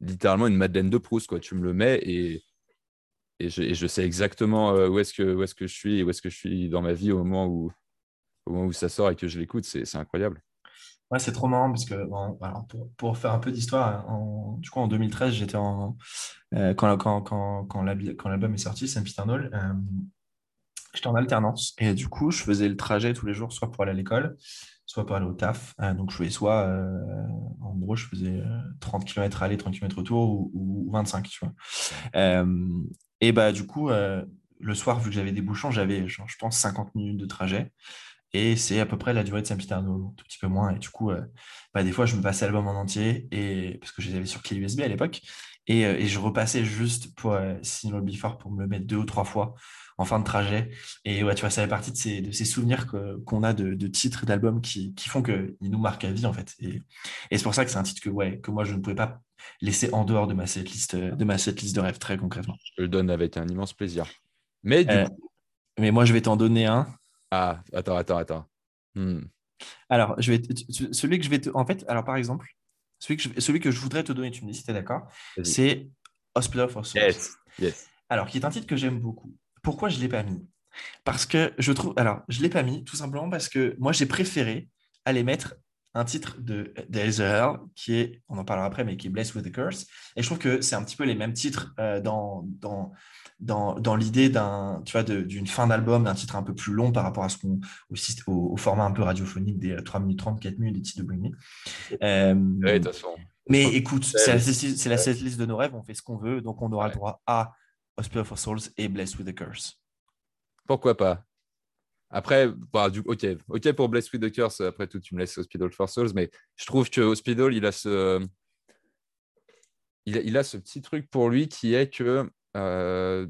littéralement une Madeleine de Proust, quoi. Tu me le mets et, et, je, et je sais exactement euh, où est-ce que, où est-ce que je suis et où est-ce que je suis dans ma vie au moment où, au moment où ça sort et que je l'écoute, c'est, c'est incroyable. Ouais, c'est trop marrant parce que pour, pour, faire un peu d'histoire, en, du coup en 2013, j'étais en euh, quand, quand, quand, quand l'album est sorti, Saint Peter euh, j'étais en alternance et du coup, je faisais le trajet tous les jours, soit pour aller à l'école, soit pour aller au taf. Euh, donc, je faisais soit, en gros, je faisais 30 km aller, 30 km retour ou, ou 25, tu vois. et bah, du coup, le soir, vu que j'avais des bouchons, j'avais, je pense, 50 minutes de trajet. Et c'est à peu près la durée de Sempiterno, un tout petit peu moins. Et du coup, euh, bah, des fois, je me passais l'album en entier, et, parce que je les avais sur clé USB à l'époque. Et, euh, et, je repassais juste pour euh, Signal Before pour me le mettre deux ou trois fois en fin de trajet. Et ouais, tu vois, ça fait partie de ces, de ces souvenirs qu'on a de, de titres et d'albums qui, qui, font qu'ils nous marquent à vie, en fait. Et, et c'est pour ça que c'est un titre que, ouais, que moi, je ne pouvais pas laisser en dehors de ma setlist de, ma setlist de rêve, très concrètement. Je le donne avec un immense plaisir. Mais du coup... Mais moi, je vais t'en donner un. Ah, attends, attends, attends. Hmm. Alors, je vais celui que je vais te... En fait, alors par exemple, celui que, je... celui que je voudrais te donner, tu me dis si tu es d'accord, c'est Hospital for Souls. Yes. Alors, qui est un titre que j'aime beaucoup. Pourquoi je ne l'ai pas mis? Parce que je trouve... Alors, je ne l'ai pas mis tout simplement parce que moi, j'ai préféré aller mettre un titre de Hell qui est, on en parlera après, mais qui est Blessed with the Curse. Et je trouve que c'est un petit peu les mêmes titres euh, dans, dans, dans, dans l'idée d'un, tu vois, d'une fin d'album, d'un titre un peu plus long par rapport à ce qu'on, au, au, format un peu radiophonique des 3 minutes 30, 4 minutes des titres de Bring Me. Euh, de toute façon. Mais écoute, c'est la, la setlist de nos rêves, on fait ce qu'on veut, donc on aura le droit à Hospital for Souls et Blessed with the Curse. Pourquoi pas? Après, bah, ok, ok pour Blessed with the Curse, après tout, tu me laisses Hospital for Souls, mais je trouve que Hospital, il a ce, a, il a ce petit truc pour lui qui est que euh,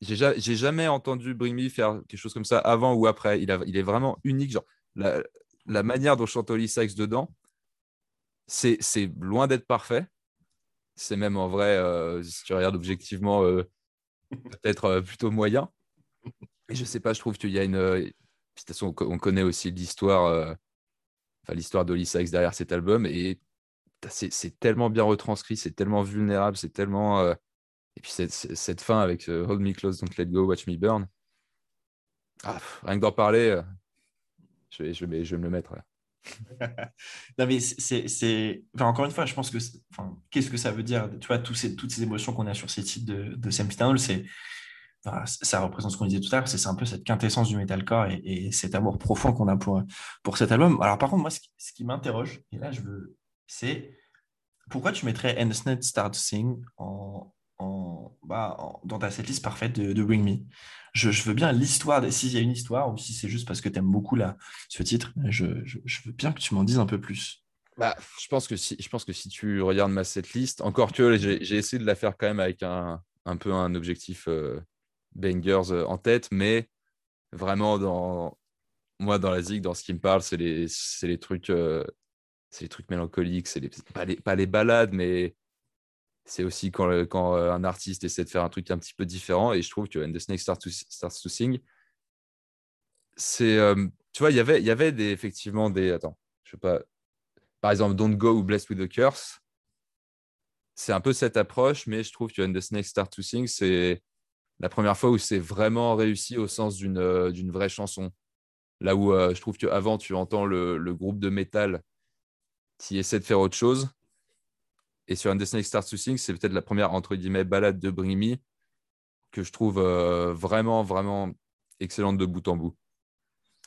j'ai jamais entendu Bring Me faire quelque chose comme ça avant ou après. Il, est vraiment unique. La, manière dont chante Oli Sykes dedans, c'est loin d'être parfait. C'est même en vrai, euh, si tu regardes objectivement, euh, peut-être plutôt moyen. Et je sais pas, je trouve qu'il y a une. De toute façon, on connaît aussi l'histoire enfin, l'histoire d'Oli derrière cet album. Et c'est tellement bien retranscrit, c'est tellement vulnérable, c'est tellement. Et puis cette, fin avec euh, Hold Me Close, Don't Let Go, Watch Me Burn. Ah, rien que d'en parler, euh, je, vais, me le mettre. non, mais c'est. Encore une fois, je pense que. Qu'est-ce que ça veut dire? Tu vois, toutes ces émotions qu'on a sur ces titres de, Sam c'est. Ça représente ce qu'on disait tout à l'heure, c'est un peu cette quintessence du metalcore et, et cet amour profond qu'on a pour, pour cet album. Alors, par contre, moi, ce qui, m'interroge, et là, je veux, c'est pourquoi tu mettrais Endless Start Sing en, en, bah, dans ta setlist parfaite de, Bring Me? Je, veux bien l'histoire, s'il y a une histoire, ou si c'est juste parce que tu aimes beaucoup ce titre, je, veux bien que tu m'en dises un peu plus. Bah, je, pense que si, je pense que si tu regardes ma setlist, encore que j'ai essayé de la faire quand même avec un, un peu un objectif euh, bangers euh, en tête, mais vraiment, dans, moi, dans la zig, dans ce qui me parle, c'est les, les trucs. Euh, c'est les trucs mélancoliques, c'est les, pas, les, pas les balades, mais c'est aussi quand, quand, euh, un artiste essaie de faire un truc un petit peu différent. Et je trouve que And the Snake Starts to, Sing, c'est. Tu vois, y il y avait des, effectivement des. Attends, je sais pas. Par exemple, Don't Go ou Blessed with the Curse. C'est un peu cette approche, mais je trouve que And the Snake Starts to Sing, c'est la première fois où c'est vraiment réussi au sens d'une euh, vraie chanson. Là où je trouve qu'avant, tu entends le, groupe de métal qui essaie de faire autre chose Et sur Undestined Stars to Sing, c'est peut-être la première, entre guillemets, balade de Bring Me que je trouve euh, vraiment, vraiment excellente de bout en bout.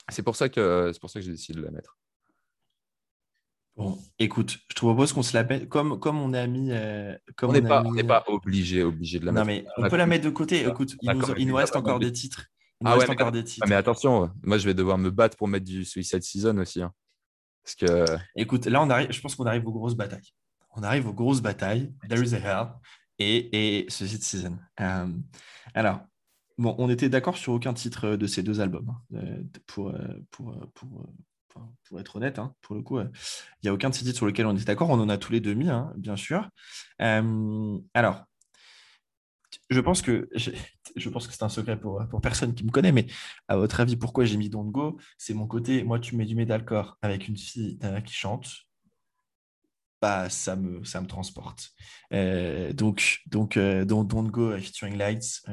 C'est pour ça que, c'est pour ça que j'ai décidé de la mettre. Bon, écoute, je te propose qu'on se la mette comme, comme on a mis. Euh, comme on n'est pas, pas, obligé, obligé de la mettre. Non, mais on peut la mettre de côté. Écoute, il nous, il nous reste encore des titres. Il nous ah reste ouais, encore des titres. mais attention, moi je vais devoir me battre pour mettre du Suicide Season aussi. Hein. Parce que... Écoute, là, on arrive, je pense qu'on arrive aux grosses batailles. On arrive aux grosses batailles. There is a Hell et, et Suicide Season. Euh, alors, bon, on était d'accord sur aucun titre de ces deux albums. Hein, euh, pour, pour, pour, pour être honnête, hein, pour le coup, il n'y a aucun de ces titres sur lequel on est d'accord. On en a tous les deux mis, hein, bien sûr. Euh, alors, je pense que je, pense que c'est un secret pour, pour personne qui me connaît, mais à votre avis, pourquoi j'ai mis Don't Go? C'est mon côté, moi, tu mets du metalcore avec une fille qui chante, bah, ça me, ça me transporte. Euh, donc, donc, euh, Don't, Go featuring Lights,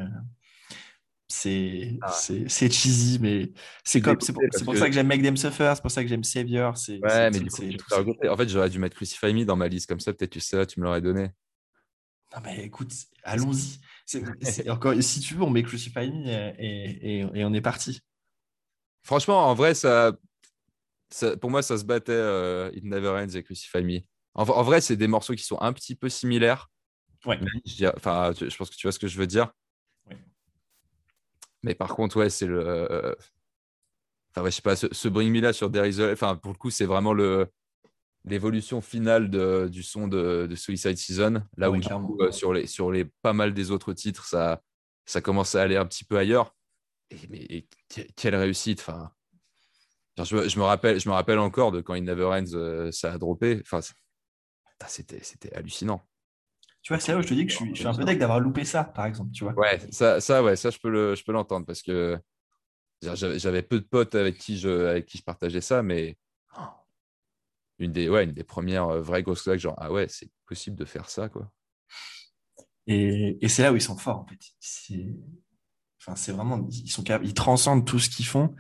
c'est ah c'est cheesy, mais c'est comme c'est pour, pour ça que j'aime Make Them Suffer, c'est pour ça que j'aime Savior. Ouais, mais du coup, en fait, j'aurais dû mettre Crucify Me dans ma liste comme ça, peut-être tu sais, tu me l'aurais donné. Non, mais écoute, allons-y. encore, si tu veux, on met Crucify Me et, et, et on est parti. Franchement, en vrai, ça, ça, pour moi, ça se battait euh, It Never Ends et Crucify Me. En, en vrai, c'est des morceaux qui sont un petit peu similaires. Ouais. je, enfin, je pense que tu vois ce que je veux dire. Mais par contre, ouais, c'est le. Euh, enfin, ouais, je sais pas, ce, Bring Me là sur There enfin, pour le coup, c'est vraiment le l'évolution finale de, du son de, de, Suicide Season. Là où, euh, sur, les, sur les pas mal des autres titres, ça, ça commence à aller un petit peu ailleurs. Et, mais quelle réussite! Enfin, je, je, me rappelle, je me rappelle encore de quand In Never Ends, euh, ça a droppé. Enfin, c'était hallucinant. Tu vois, c'est là où je te dis que je suis, je suis un peu deck d'avoir loupé ça, par exemple. Tu vois. Ouais, ça, ça, ouais, ça je peux le, je peux l'entendre parce que j'avais peu de potes avec qui je, avec qui je partageais ça, mais une des, ouais, une des premières euh, vraies grosses claques, genre ah ouais, c'est possible de faire ça, quoi. Et, et c'est là où ils sont forts, en fait. C'est, enfin, c'est vraiment, ils sont ils transcendent tout ce qu'ils font.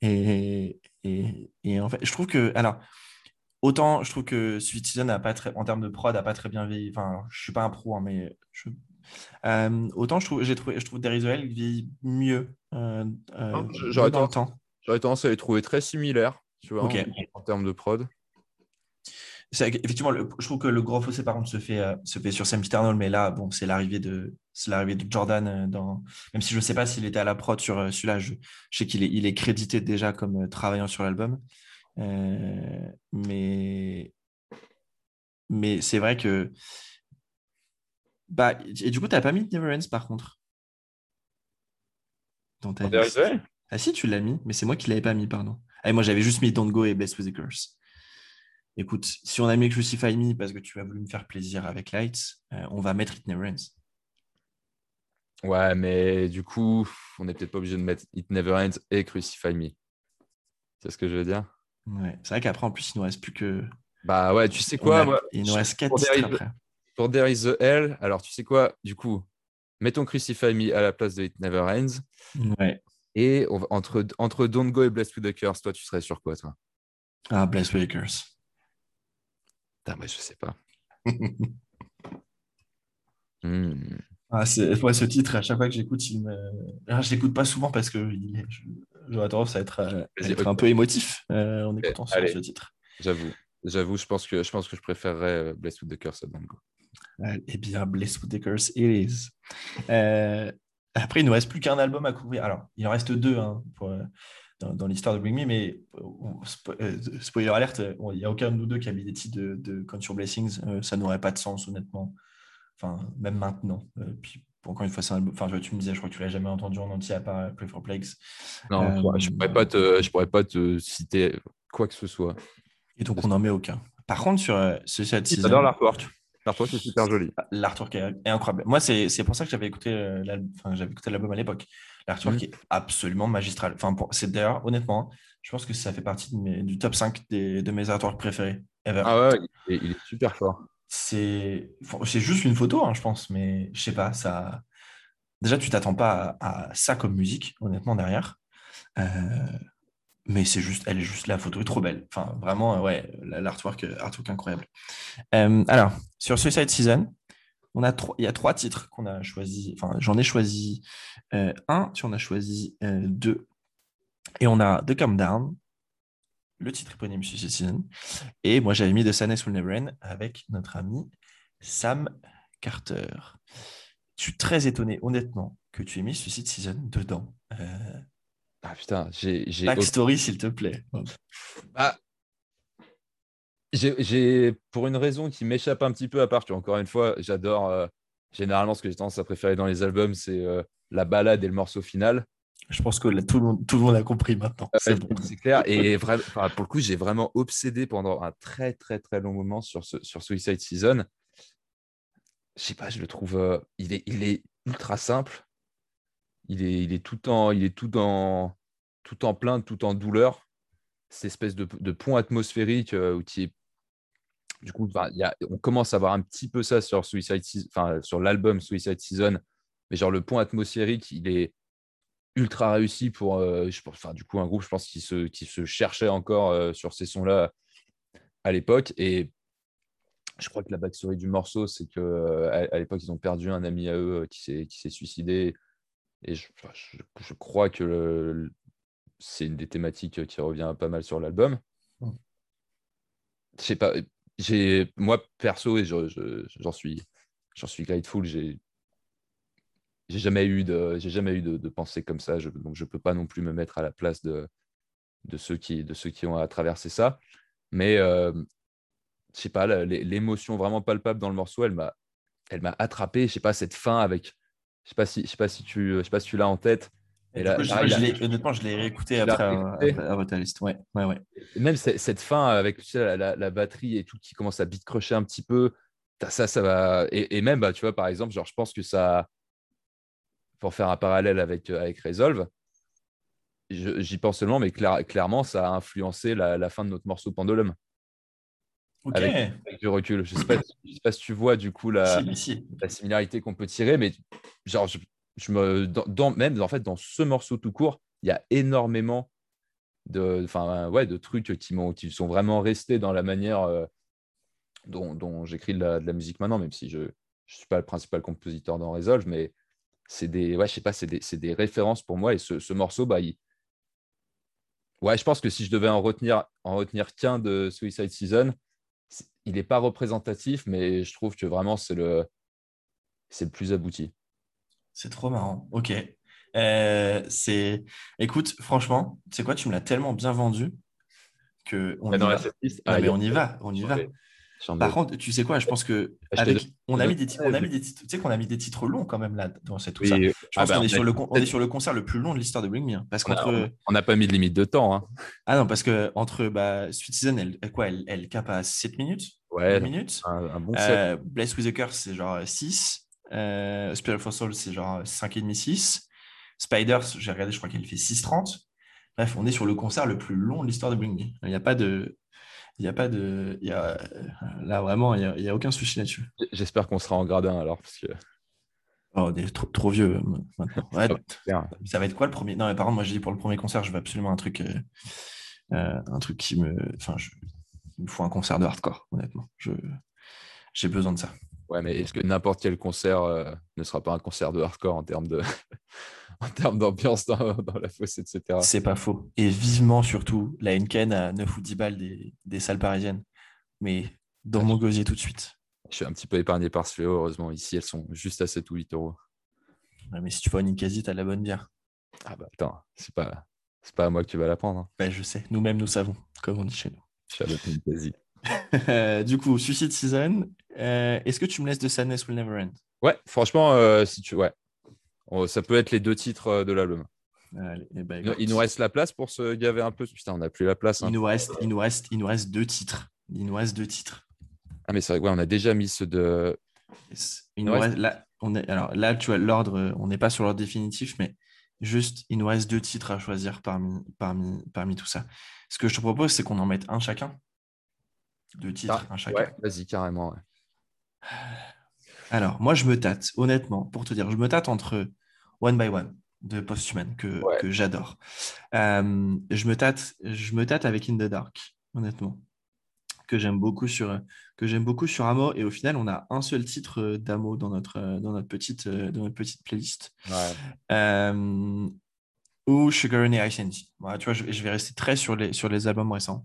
Et, et, et en fait, je trouve que, alors, Autant, je trouve que Suicide n'a pas très, en termes de prod, n'a pas très bien vieilli. Enfin, je suis pas un pro, hein, mais je... Euh, autant je trouve, j'ai trouvé, je trouve Derisoel vieillit mieux euh, euh, j'aurais dans tendance, le temps. J'aurais tendance à les trouver très similaires, tu vois, en, termes de prod. Effectivement, je trouve que le gros fossé, par contre, se fait, se fait sur Sam Eternal, mais là, bon, c'est l'arrivée de, c'est l'arrivée de Jordan dans. Même si je ne sais pas s'il était à la prod sur celui-là, je, je sais qu'il est, il est crédité déjà comme travaillant sur l'album. Euh, mais mais c'est vrai que. Bah, et du coup, tu n'as pas mis Never Ends par contre? Dans ta Ah si, tu l'as mis, mais c'est moi qui ne l'avais pas mis, pardon. Ah, moi, j'avais juste mis Don't Go et Blessed with the Curse. Écoute, si on a mis Crucify Me parce que tu as voulu me faire plaisir avec Lights, euh, on va mettre It Never Ends. Ouais, mais du coup, on n'est peut-être pas obligé de mettre It Never Ends et Crucify Me. C'est ce que je veux dire? Ouais. C'est vrai qu'après, en plus, il ne nous reste plus que. Bah ouais, tu sais quoi Il nous reste 4 titres après. Pour There is the Hell, alors tu sais quoi Du coup, mettons Crucify Me à la place de It Never Ends. Ouais. Et entre, entre Don't Go et Blessed with the Curse, toi, tu serais sur quoi, toi? Ah, Blessed with the Curse. Putain, mais je sais pas. hmm. Ah, c'est ouais, ce titre, à chaque fois que j'écoute, il me... Je l'écoute pas souvent parce que j'aurais tendance à être, euh, un peu émotif euh, en écoutant ce, titre. J'avoue, j'avoue, je pense que je pense que je préférerais euh, Bless with the Curse à Dango. Eh bien, Bless with the Curse, it is. après, il ne nous reste plus qu'un album à couvrir. Alors, il en reste deux hein, dans, l'histoire de Bring Me, mais spoiler alert, il n'y a aucun de nous deux qui a mis des titres de, de Your Blessings. ça n'aurait pas de sens, honnêtement. Enfin, même maintenant. Euh, puis, encore une fois, c'est un Enfin, tu me disais, je crois que tu l'as jamais entendu en entier à part Play for Plagues. Non, je ne pourrais, pas te, je pourrais pas te citer quoi que ce soit. Et donc, on n'en met aucun. Par contre, sur euh, ce set J'adore l'artwork. L'artwork est super joli. Ah, l'artwork est, incroyable. Moi, c'est pour ça que j'avais écouté euh, l'album à l'époque. L'artwork mm. est absolument magistral. Enfin, c'est d'ailleurs, honnêtement, je pense que ça fait partie du top 5 des, de mes artworks préférés ever. Ah ouais, il est super fort c'est juste une photo, hein, je pense, mais je sais pas, ça. Déjà, tu t'attends pas à, ça comme musique, honnêtement, derrière. Euh, mais c'est juste, elle est juste, la photo est trop belle. Enfin, vraiment, ouais, l'artwork, artwork incroyable. alors, sur Suicide Season, on a il y a trois titres qu'on a choisi. Enfin, j'en ai choisi un, tu en as choisi deux. Et on a The Calm Down, le titre éponyme Suicide Season. Et moi, j'avais mis The Sadness Will Never End avec notre ami Sam Carter. Je suis très étonné, honnêtement, que tu aies mis Suicide Season dedans. Euh... Ah putain, j'ai. Backstory, s'il te plaît. Bah, j'ai, pour une raison qui m'échappe un petit peu à part, encore une fois, j'adore. Euh, généralement, ce que j'ai tendance à préférer dans les albums, c'est euh, la balade et le morceau final. Je pense que tout, le monde, tout, le monde, a compris maintenant. c'est, clair. Et pour le coup, j'ai vraiment obsédé pendant un très, très, très long moment sur, ce, sur Suicide Season je sais pas, je le trouve, euh, il, est, il est ultra simple. Il est, il est tout en, il est tout en, tout en plainte, tout en douleur. Cette espèce de, de pont atmosphérique euh, où tu du coup, y a, on commence à voir un petit peu ça sur Suicide, sur l'album Suicide Season, mais genre le pont atmosphérique, il est ultra réussi pour, euh, je pense, enfin du coup un groupe, je pense qui se, qui se cherchait encore sur ces sons-là à l'époque et je crois que la backstory du morceau, c'est qu'à euh, à, l'époque, ils ont perdu un ami à eux euh, qui s'est suicidé. Et je, je, crois que c'est une des thématiques qui revient pas mal sur l'album. Mmh. Je sais pas, j'ai moi perso et j'en suis j'en suis grateful. J'ai j'ai jamais eu de j'ai jamais eu de, pensée comme ça. donc je peux pas non plus me mettre à la place de de ceux qui de ceux qui ont à traverser ça. Mais euh, je sais pas, l'émotion vraiment palpable dans le morceau, elle m'a, elle m'a attrapé. Je sais pas cette fin avec, je sais pas si, je sais pas si tu, je sais pas si tu l'as en tête. Et là, je, honnêtement, je l'ai réécouté après, à votre liste. Ouais, ouais, ouais. même cette fin avec la, batterie et tout qui commence à beat crusher un petit peu, ça, ça va. Et, même, bah, tu vois, par exemple, genre, je pense que ça, pour faire un parallèle avec, avec Resolve, j'y pense seulement, mais clairement, ça a influencé la, la, fin de notre morceau Pendulum. Avec, du recul. Je ne sais, pas si tu vois du coup la, la similarité qu'on peut tirer, mais genre, je, me, dans, même en fait, dans ce morceau tout court, il y a énormément de, ouais, de trucs qui, qui sont vraiment restés dans la manière euh, dont, j'écris de la, musique maintenant, même si je ne suis pas le principal compositeur dans Resolve, mais c'est des, ouais, je sais pas, c'est des, des, références pour moi. Et ce, ce morceau, bah, ouais, je pense que si je devais en retenir, en retenir qu'un de Suicide Season, il n'est pas représentatif, mais je trouve que vraiment, c'est le, c'est le plus abouti. C'est trop marrant. Ok. Euh, c'est... Écoute, franchement, tu sais quoi, tu me l'as tellement bien vendu que on, y, va. Ah, mais on y va. On y va. Par contre, tu sais quoi, je pense que avec... on a mis des titres, on a mis des titres, tu sais qu'on a mis des titres longs quand même là dans cette tout ça. Je pense ah bah, qu'on est, sur le on est sur le concert le plus long de l'histoire de Bring Me, hein, parce qu'entre on n'a pas mis de limite de temps. Hein. Ah non, parce que entre bah, Sweet Season, elle, quoi, elle, elle cap à 7 minutes? Ouais. minutes? Un, bon euh, Bless with a Curse, c'est genre 6. Euh, Spirit for Soul, c'est genre 5,5, 6. Spiders, j'ai regardé, je crois qu'elle fait 6,30. Bref, on est sur le concert le plus long de l'histoire de Bring Me. Il n'y a pas de, il n'y a pas de. Y a, là, vraiment, il n'y a, aucun souci là-dessus. J'espère qu'on sera en gradin alors. Parce que... Oh, on est trop, trop vieux euh, maintenant. Ouais, ça va être quoi le premier? Non, mais par contre, moi, j'ai dit pour le premier concert, je veux absolument un truc, euh, euh, un truc qui me. Enfin, je... il me faut un concert de hardcore, honnêtement. Je... J'ai besoin de ça. Ouais, mais est-ce que n'importe quel concert ne sera pas un concert de hardcore en termes de en termes d'ambiance dans, la fosse, etc. C'est pas faux. Et vivement, surtout, la Henken à 9 ou 10 balles des, salles parisiennes. Mais dans mon gosier tout de suite. Je suis un petit peu épargné par ce fléau, heureusement. Ici, elles sont juste à 7 ou 8 euros. mais si tu vas une quasi, tu as la bonne bière. Ah bah attends, c'est pas, c'est pas à moi que tu vas la prendre. Hein. Bah, je sais, nous-mêmes nous savons, comme on dit chez nous. Je quasi. du coup, Suicide Season, euh, est-ce que tu me laisses de Sadness Will Never End? Ouais, franchement, euh, si tu. Ouais, ça peut être les deux titres euh, de l'album. Eh ben, il nous reste la place pour se gaver un peu. Putain, on n'a plus la place. Hein. Il, nous reste, il, nous reste, il nous reste deux titres. Il nous reste deux titres. Ah, mais c'est vrai, ouais, on a déjà mis ceux de. Il nous reste... là, on est... Alors là, tu vois, l'ordre, on n'est pas sur l'ordre définitif, mais juste, il nous reste deux titres à choisir parmi, parmi, parmi tout ça. Ce que je te propose, c'est qu'on en mette un chacun. Deux titres, ah, un chacun. vas-y, carrément. Alors, moi, je me tâte, honnêtement, pour te dire, je me tâte entre One by One de Posthuman que, que j'adore. Euh, je, me tâte, je me tâte avec In the Dark, honnêtement, que j'aime beaucoup sur que j'aime beaucoup sur Amo. Et au final, on a un seul titre d'Amo dans notre, dans, notre petite, dans notre petite playlist. Euh, ou Sugar and Ice voilà, Tu vois, je, vais rester très sur les, sur les albums récents.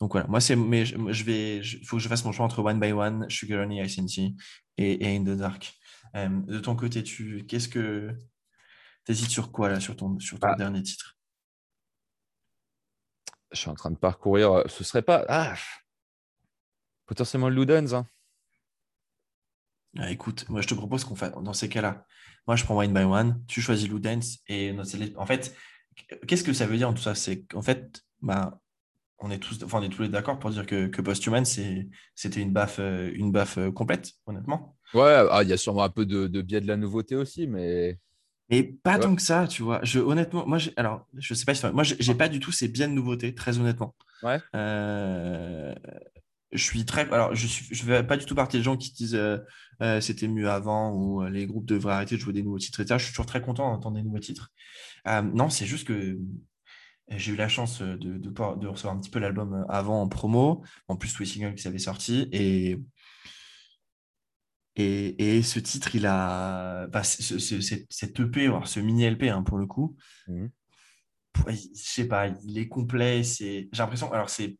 Donc voilà, moi, c'est, mais je, vais, il faut que je fasse mon choix entre One by One, Sugar and Ice et, et In the Dark. Euh, de ton côté, tu, qu'est-ce que, T'hésites sur quoi là, sur ton, sur ton ah. dernier titre? Je suis en train de parcourir. Euh, ce serait pas. Ah Potentiellement Ludens. Hein. Ah, écoute, moi je te propose qu'on fasse dans ces cas-là. Moi je prends One by One, tu choisis Ludens et en fait, qu'est-ce que ça veut dire en tout ça? C'est qu'en fait, bah, on est tous, enfin, on est tous les d'accord pour dire que, que Posthuman c'était une baffe, euh, une baffe euh, complète, honnêtement. Ouais, ah, il y a sûrement un peu de, de biais de la nouveauté aussi, mais et pas tant que ça, tu vois. Je, honnêtement, moi, alors, je sais pas si moi, j'ai pas du tout ces biens de nouveautés, très honnêtement. Ouais. Euh, je suis très, alors, je suis, je vais pas du tout partir des gens qui disent euh, euh, c'était mieux avant ou les groupes devraient arrêter de jouer des nouveaux titres, etc. Je suis toujours très content d'entendre des nouveaux titres. non, c'est juste que j'ai eu la chance de, de, de, recevoir un petit peu l'album avant en promo, en plus tous les singles qui s'avaient sorti et et, ce titre, il a. Bah, cette EP, ce mini LP hein, pour le coup, mmh. je sais pas, il est complet. J'ai l'impression. Alors, c'est.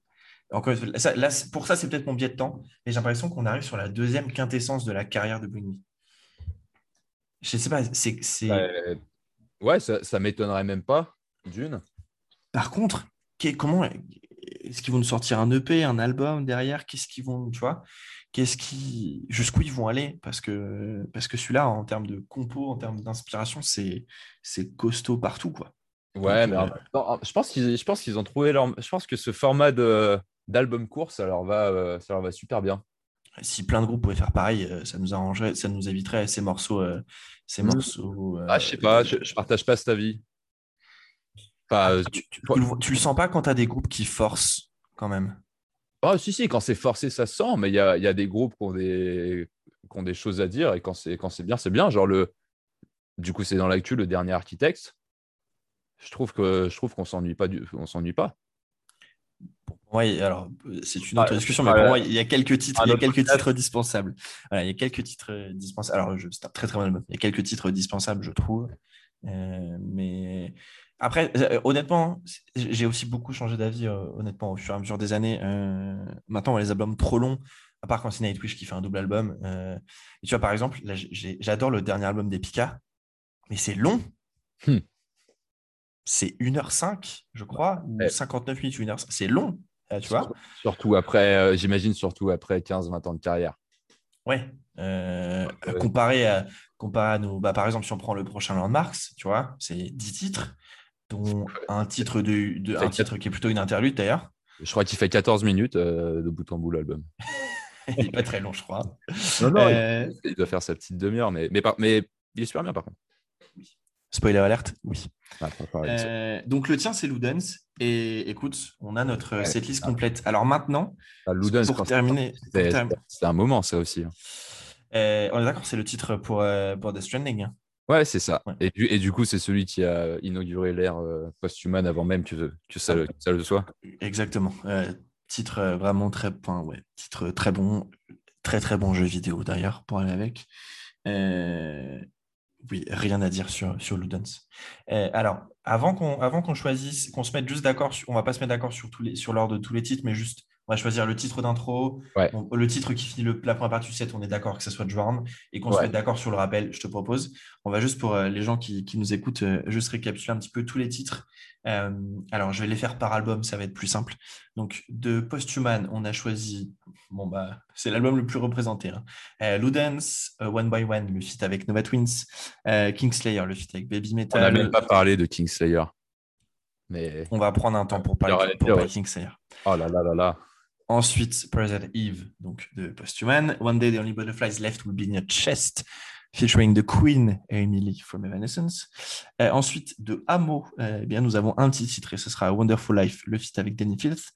Encore ça, là, pour ça, c'est peut-être mon biais de temps, mais j'ai l'impression qu'on arrive sur la deuxième quintessence de la carrière de Bring Je sais pas, c'est. ouais, ça, ça m'étonnerait même pas, d'une. Par contre, comment est-ce qu'ils vont nous sortir un EP, un album derrière? Qu'est-ce qu'ils vont, tu vois? Qu'est-ce qui, jusqu'où ils vont aller? Parce que, parce que celui-là, en termes de compo, en termes d'inspiration, c'est, c'est costaud partout, quoi. Ouais, mais euh, je pense qu'ils, je pense qu'ils ont trouvé leur, je pense que ce format de, d'album court, ça leur va, euh, ça leur va super bien. Si plein de groupes pouvaient faire pareil, euh, ça nous arrangerait, ça nous éviterait ces morceaux, ces mmh. morceaux. ah, je sais pas, je, je partage pas cet avis. Enfin, tu, tu, tu, le sens pas quand tu as des groupes qui forcent quand même? Ah, si, si, quand c'est forcé, ça sent, mais il y a, y a, des groupes qui ont des, qui ont des choses à dire et quand c'est, quand c'est bien, c'est bien. Genre, le, du coup, c'est dans l'actu, le dernier architecte. Je trouve, que, je trouve qu'on s'ennuie pas. Du, on s'ennuie pas. Oui, alors c'est une autre discussion, mais pour moi, il y a quelques titres, il y a quelques titres dispensables. Voilà, il y a quelques titres dispensables. Alors, c'est un très très bon album. Il y a quelques titres dispensables, je trouve. Euh, mais après, euh, honnêtement, j'ai aussi beaucoup changé d'avis, euh, honnêtement, au fur et à mesure des années. Euh, maintenant, les albums trop longs, à part quand c'est Nightwish qui fait un double album. et tu vois, par exemple, j'adore le dernier album d'Epica, mais c'est long. Hmm. C'est 1h05, je crois, ou 59 minutes, 1h. C'est long, tu vois. Surtout après, j'imagine, surtout après 15-20 ans de carrière. Ouais. comparé, à, comparé à nous, bah, par exemple, si on prend le prochain Landmarks, tu vois, c'est 10 titres dont un titre, de, un titre qui est plutôt une interlude d'ailleurs. Je crois qu'il fait 14 minutes euh, de bout en bout l'album. il n'est pas très long, je crois. Non, non, euh, il, doit faire sa petite demi-heure, mais, mais, mais, il est super bien par contre. Spoiler alerte, oui. Ah, euh, donc le tien, c'est Ludens. Et écoute, on a notre setlist complète. Alors maintenant, ah, Ludens, pour terminer. C'est un moment, ça aussi. Hein. on est d'accord, c'est le titre pour, pour The Stranding. Hein. Ouais, c'est ça. Et, du, et, du, coup, c'est celui qui a inauguré l'ère euh, post-human avant même que, que, ça, ça, le soit. Exactement. Euh, titre euh, vraiment très, enfin, ouais, titre très bon, très très bon jeu vidéo d'ailleurs pour aller avec. oui, rien à dire sur, sur Ludens. alors, avant qu'on avant qu'on choisisse, qu'on se mette juste d'accord, on va pas se mettre d'accord sur, tous les, sur l'ordre de tous les titres, mais juste on va choisir le titre d'intro. Le titre qui finit le, la première partie du set, on est d'accord que ce soit Jordan et qu'on se mette d'accord sur le rappel, je te propose. On va juste pour euh, les gens qui, nous écoutent, euh, juste récapituler un petit peu tous les titres. Euh, alors, je vais les faire par album, ça va être plus simple. Donc, de Posthuman, on a choisi, bon, bah, c'est l'album le plus représenté. Hein. Ludens, One by One, le feat avec Nova Twins, Kingslayer, le feat avec Baby Metal. On n'a même pas parlé de Kingslayer. Mais... On va prendre un temps pour parler, de Kingslayer. Oh là là là là. Ensuite, Present Eve, donc de Posthuman. One Day the Only Butterflies Left Will Be in Your Chest, featuring the Queen Emily from Evanescence. Euh, ensuite, de Amo, euh, eh bien, nous avons un petit titre et ce sera Wonderful Life, le feat avec Danny Filth.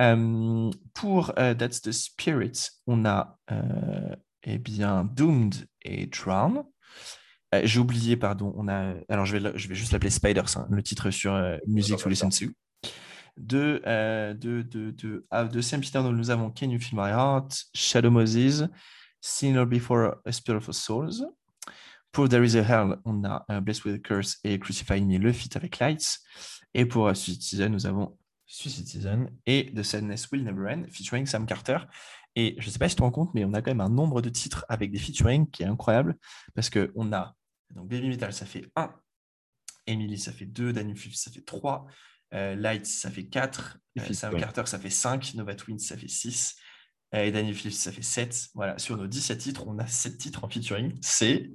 Euh, pour That's the Spirit, on a eh bien Doomed et Drown. Euh, J'ai oublié, pardon. On a... Alors, je vais, je vais juste l'appeler Spiders, hein, le titre sur euh, Music to Listen to. De, euh, de, de, de, ah, de Saint Peter, nous avons Can You Feel My Heart, Shadow Moses, Sinner Before a Spirit of Souls. Pour There Is a Hell, on a euh, Blessed with a Curse et Crucify Me, le feat avec Lights. Et pour euh, Suicide Season, nous avons Suicide Season et The Sadness Will Never End, featuring Sam Carter. Et je ne sais pas si tu te rends compte, mais on a quand même un nombre de titres avec des featuring qui est incroyable parce qu'on a donc Baby Metal, ça fait 1, Emily, ça fait 2, Daniel Fifth, ça fait 3, Lights, ça fait 4, Et Sam. Carter, ça fait 5, Nova Twins, ça fait 6, et Daniel Phillips, ça fait 7. Voilà, sur nos 17 titres, on a 7 titres en featuring. C'est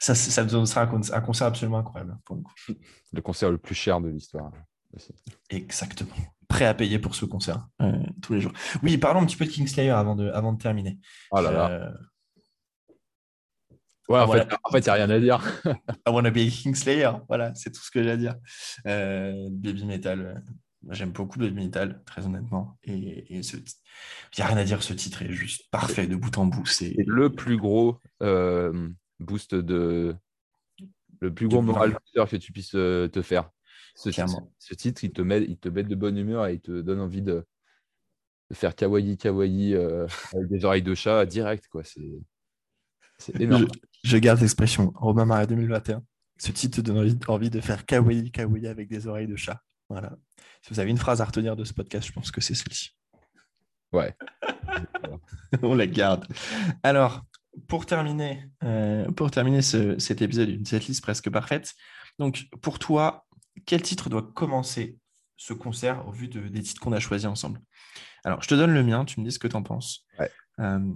ça, ça nous sera un, con- un concert absolument incroyable pour le coup. Le concert le plus cher de l'histoire. aussi. Exactement. Prêt à payer pour ce concert euh, tous les jours. Oui, parlons un petit peu de Kingslayer avant de, avant de terminer. Oh là là. Euh, Ouais, en, voilà. fait, en fait, il n'y a rien à dire. I wanna be a Kingslayer. Voilà, c'est tout ce que j'ai à dire. Euh, Baby Metal. euh, J'aime beaucoup Baby Metal, très honnêtement. Et, et ce, il n'y a rien à dire, ce titre est juste parfait de bout en bout. C'est le plus gros euh, boost de. Le plus gros moral que tu puisses te faire. Ce titre, Clairement. ce titre, il te, met, il te met de bonne humeur et il te donne envie de, de faire kawaii kawaii euh, avec des oreilles de chat direct. quoi. C'est c'est énorme. Je, je garde l'expression Romain Marais 2021. Ce titre te donne envie, envie de faire kawaii kawaii avec des oreilles de chat. Voilà. Si vous avez une phrase à retenir de ce podcast, je pense que c'est celle-ci. Ouais. On la garde. Alors, pour terminer, euh, pour terminer ce- cet épisode d'une setlist presque parfaite, donc pour toi, quel titre doit commencer ce concert au vu de- des titres qu'on a choisis ensemble? Alors, je te donne le mien, tu me dis ce que tu en penses. Ouais. Euh,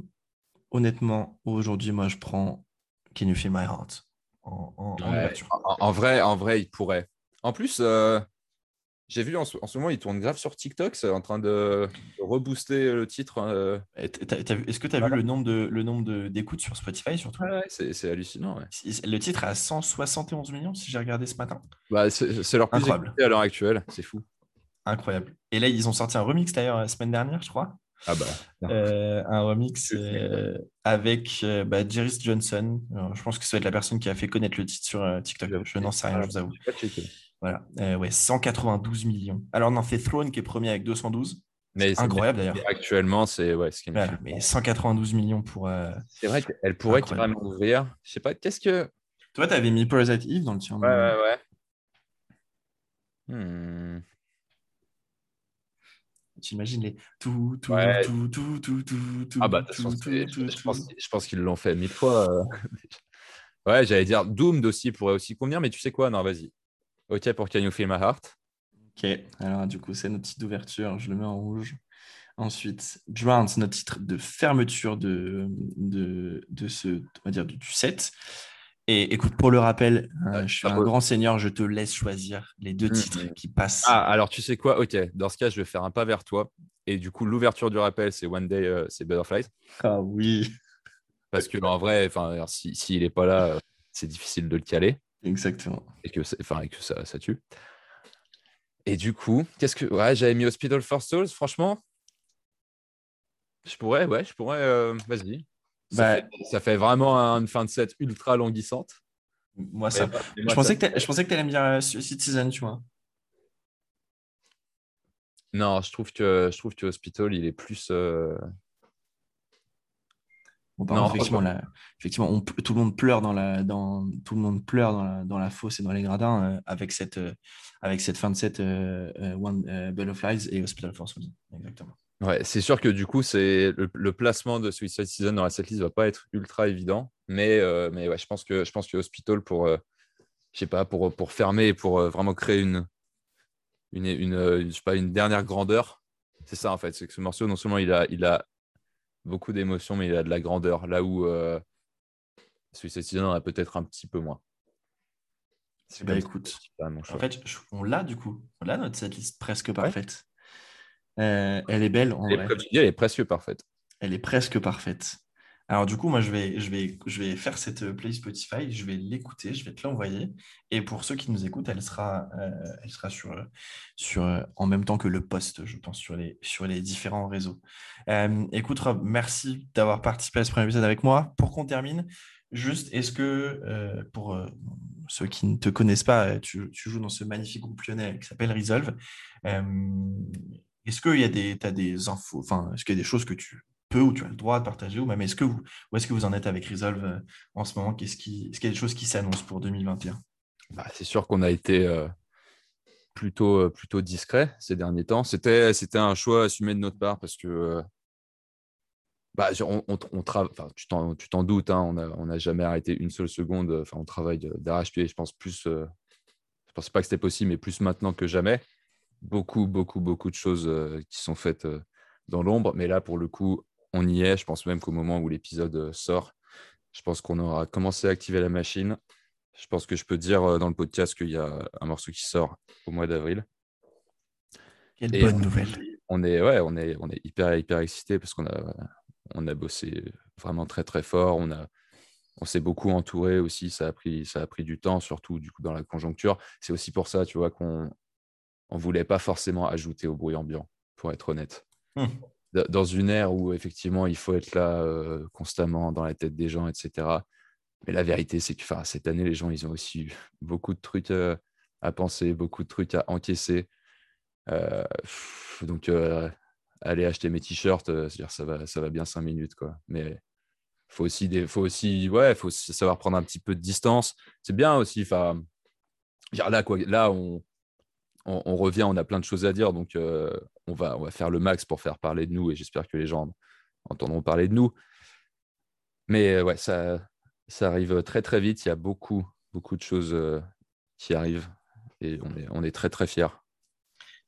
honnêtement, aujourd'hui, moi, je prends Can You Feel My Heart en, en- en Ouais. ouverture. En, en vrai, en vrai, il pourrait. En plus, euh, j'ai vu en ce, en ce moment, il tourne grave sur TikTok, c'est en train de, de rebooster le titre. euh. Est-ce que tu as Voilà. vu le nombre de- le nombre d'écoutes sur Spotify surtout? C'est c'est hallucinant. ouais. Le titre est à 171 millions si j'ai regardé ce matin. Bah, c'est leur plus Incroyable. à l'heure actuelle, c'est fou. Incroyable. Et là, ils ont sorti un remix d'ailleurs la semaine dernière, je crois. Ah bah. Euh, un remix euh, avec euh, bah, Jerris Johnson. Alors, je pense que ça va être la personne qui a fait connaître le titre sur euh, TikTok. Je n'en sais rien, je vous avoue. Pas checké. Voilà. Ouais, 192 millions. Alors, non, c'est Throne qui est premier avec 212. Mais Incroyable d'ailleurs. Actuellement, c'est ouais, ce qui Voilà, mais 192 millions pour. C'est vrai qu'elle pourrait carrément ouvrir. Je sais pas, qu'est-ce que. Toi, tu avais mis Parasite Eve dans le tien. Ouais, ouais, ouais. Hmm. T'imagines les tout, tout, Ouais. tout, tout, tout, tout, tout. Ah bah, tout, tout, tout, je, pense, tout. je pense qu'ils l'ont fait mille fois. euh. ouais, j'allais dire Doomed aussi pourrait aussi convenir, mais tu sais quoi? Non, vas-y. Ok pour Can You Feel My Heart? Ok, alors du coup, c'est notre titre d'ouverture, je le mets en rouge. Ensuite, Drown, c'est notre titre de fermeture de, de, de ce, on va dire, du, du set. Et écoute, pour le rappel, euh, Ouais, je suis ça un vaut- grand seigneur, je te laisse choisir les deux Mhm. titres qui passent. Ah, alors tu sais quoi? Ok, dans ce cas, je vais faire un pas vers toi. Et du coup, l'ouverture du rappel, c'est One Day, euh, c'est Butterflies. Ah oui, Parce que en vrai, enfin, si- s'il n'est pas là, euh, c'est difficile de le caler. exactement. et que, et que ça, ça tue. Et du coup, qu'est-ce que. Ouais, j'avais mis Hospital for Souls, franchement. Je pourrais, ouais, je pourrais. Vas-y. Ça, Bah- fait, ça fait vraiment une fin de set ultra languissante. Moi, ça. Je moi, pensais, ça- que je pensais que tu allais me dire euh, Citizen, tu vois. Non, je trouve que je trouve que Hospital, il est plus. euh, Bon, par Non, contre, effectivement, effectivement on tout le monde pleure dans la, dans, tout le monde pleure dans la, dans la fosse et dans les gradins euh, avec, cette, euh, avec cette fin de set euh, euh, One euh, Butterflies et Hospital for Souls. Exactement. Ouais, c'est sûr que du coup, c'est le, le placement de Suicide Season dans la setlist va pas être ultra évident, mais euh, mais ouais, je pense que je pense que Hospital pour euh, je sais pas pour pour fermer et pour euh, vraiment créer une une une, je sais pas une dernière grandeur. C'est ça en fait, c'est que ce morceau non seulement il a il a beaucoup d'émotions, mais il a de la grandeur là où Suicide Season en a peut-être un petit peu moins. C'est Bah ça écoute, en fait, on l'a du coup. On l'a notre setlist presque parfaite. Euh, elle est belle en Elle est- vrai. elle est presque parfaite. Elle est presque parfaite. Alors du coup, moi, je vais, je vais, je vais faire cette euh, play Spotify, je vais l'écouter, je vais te l'envoyer. Et pour ceux qui nous écoutent, elle sera, euh, elle sera sur, sur, en même temps que le post, je pense, sur les, sur les différents réseaux. Euh, écoute, Rob, merci d'avoir participé à ce premier épisode avec moi. Pour qu'on termine, Juste, est-ce que, pour ceux qui ne te connaissent pas, tu, tu, joues dans ce magnifique groupe lyonnais qui s'appelle Resolve. Est-ce qu'il y a des, as des infos, enfin, est-ce qu'il y a des choses que tu peux ou tu as le droit de partager ou même est-ce que vous, où est-ce que vous en êtes avec Resolve en ce moment? Qu'est-ce qui, Est-ce qu'il y a des choses qui s'annoncent pour 2021 bah, C'est sûr qu'on a été plutôt, plutôt discret ces derniers temps. C'était, c'était un choix assumé de notre part parce que bah, on, on, tu t'en doutes, hein, on n'a jamais arrêté une seule seconde. Enfin, on travaille d'arrache-pied, je pense plus. je ne pensais pas que c'était possible, mais plus maintenant que jamais. Beaucoup, beaucoup, beaucoup de choses qui sont faites dans l'ombre. Mais là, pour le coup, on y est. Je pense même qu'au moment où l'épisode sort, je pense qu'on aura commencé à activer la machine. Je pense que je peux dire dans le podcast qu'il y a un morceau qui sort au mois d'avril. Quelle bonne nouvelle. On est, ouais, on est, on est hyper, hyper excité parce qu'on a, on a bossé vraiment très, très fort. On, a, on s'est beaucoup entouré aussi. Ça a, pris, ça a pris du temps, surtout du coup dans la conjoncture. C'est aussi pour ça, tu vois, qu'on ne voulait pas forcément ajouter au bruit ambiant, pour être honnête. Mmh. Dans une ère où effectivement il faut être là euh, constamment dans la tête des gens, etc. Mais la vérité, c'est que cette année, les gens, ils ont aussi eu beaucoup de trucs euh, à penser, beaucoup de trucs à encaisser. Euh, donc, aller acheter mes t-shirts, c'est-à-dire ça va, ça va bien cinq minutes. Quoi. Mais faut aussi, des, faut aussi, ouais, faut savoir prendre un petit peu de distance. C'est bien aussi. Enfin, là, quoi, là on, on, revient, on a plein de choses à dire, donc euh, on, va, faire le max pour faire parler de nous et j'espère que les gens entendront parler de nous. Mais euh, ouais, ça, arrive très très vite. Il y a beaucoup, beaucoup de choses qui arrivent et on est, très très fiers.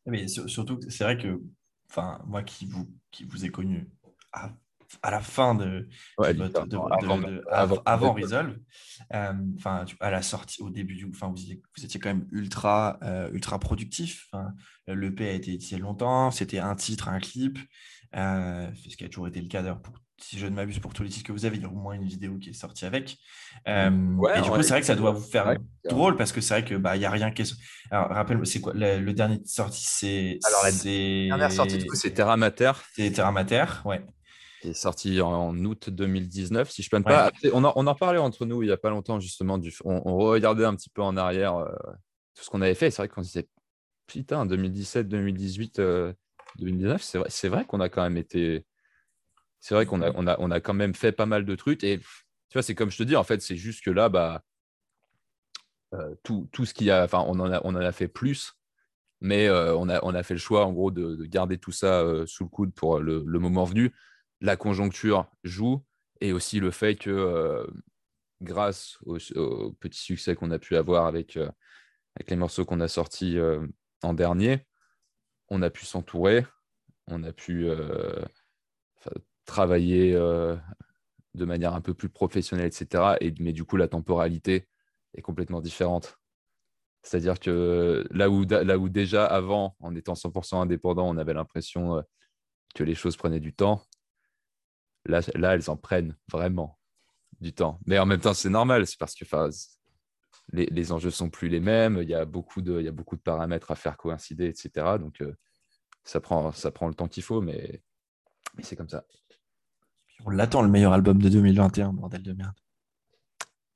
Mais surtout, c'est vrai que moi qui vous, qui vous ai connu à, la fin de, avant, Resolve, euh, enfin, à la sortie, au début du, enfin, vous, vous étiez quand même ultra, euh, ultra productif. L'EP a été édité longtemps, c'était un titre, un clip, euh, ce qui a toujours été le cas d'ailleurs pour si je ne m'abuse, pour tous les titres que vous avez, il y a au moins une vidéo qui est sortie avec. Euh, et du coup, c'est vrai que ça doit vous faire drôle parce que c'est vrai qu'il bah, n'y a rien qui est. Alors, rappelle-moi, c'est quoi le, dernier sorti C'est. Alors, la dernière sortie, du coup, c'est Terra Mater. C'est Terra Mater, ouais. Qui est sorti en, août 2019, si je ne peux pas. On en, on en parlait entre nous il n'y a pas longtemps, justement. Du, on, regardait un petit peu en arrière euh, tout ce qu'on avait fait. C'est vrai qu'on se disait, putain, 2017, 2018, 2019, c'est vrai, vrai qu'on a quand même été c'est vrai qu'on a, on a, on a quand même fait pas mal de trucs. Et tu vois, c'est comme je te dis, en fait, c'est juste que là, bah, euh, tout, tout, ce qu'il y a, enfin, on en a, on en a fait plus, mais euh, on, a, on a fait le choix, en gros, de, garder tout ça sous le coude pour le, moment venu. La conjoncture joue et aussi le fait que, grâce au, petit succès qu'on a pu avoir avec, avec les morceaux qu'on a sortis en dernier, on a pu s'entourer, on a pu travailler euh, de manière un peu plus professionnelle, etc. Et, mais du coup, la temporalité est complètement différente. C'est-à-dire que là où, là où déjà avant, en étant 100% indépendant, on avait l'impression euh, que les choses prenaient du temps, là, là, elles en prennent vraiment du temps. Mais en même temps, c'est normal, c'est parce que les, les enjeux sont plus les mêmes, il y, a beaucoup de, il y a beaucoup de paramètres à faire coïncider, etc. Donc, euh, ça, prend, ça prend le temps qu'il faut, mais, mais c'est comme ça. On l'attend, le meilleur album de 2021, bordel de merde.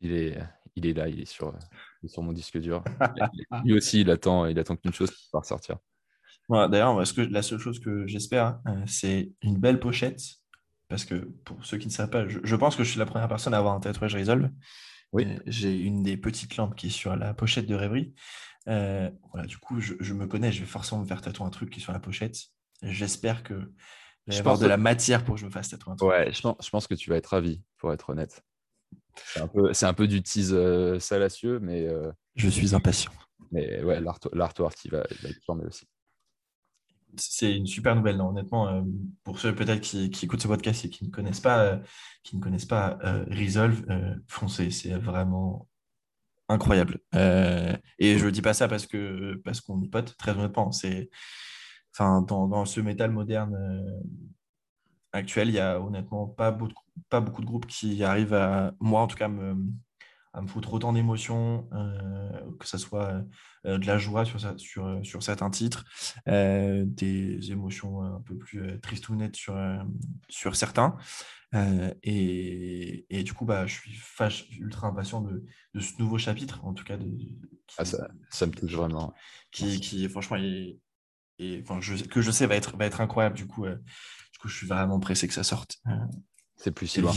Il est, il est là, il est sur, sur mon disque dur. Lui aussi, il attend, il attend qu'une chose pour sortir. D'ailleurs, la seule chose que j'espère, euh, c'est une belle pochette. Parce que pour ceux qui ne savent pas, je, pense que je suis la première personne à avoir un tatouage Resolve. Oui. Euh, j'ai une des petites lampes qui est sur la pochette de Rêverie. Euh, voilà, du coup, je, je, me connais, je vais forcément me faire tatouer un truc qui est sur la pochette. J'espère que je avoir de la matière pour que je me fasse tatouer Ouais, je pense, je pense, que tu vas être ravi, pour être honnête. C'est un peu, c'est un peu du tease euh, salacieux, mais. Euh, je suis impatient. Mais ouais, l'artwork, il va, va être formé aussi. C'est une super nouvelle, non, honnêtement. Euh, pour ceux peut-être qui, écoutent ce podcast et qui ne connaissent pas, qui ne connaissent pas Resolve, foncez, c'est vraiment incroyable. et je ne dis pas ça parce que parce qu'on est potes, très honnêtement. Dans, ce métal moderne euh, actuel, il n'y a honnêtement pas beaucoup, pas beaucoup de groupes qui arrivent à, moi en tout cas, me, à me foutre autant d'émotions, euh, que ce soit de la joie sur, sur, sur certains titres, des émotions un peu plus tristes ou nettes sur, sur certains. Et, et, du coup, bah, je suis ultra impatient de, de, ce nouveau chapitre, en tout cas. De, ah, ça, ça, me touche vraiment. Qui, qui franchement, est, et enfin, je, que je sais va être, va être incroyable. Du coup, euh, du coup, je suis vraiment pressé que ça sorte. Euh, c'est plus si loin.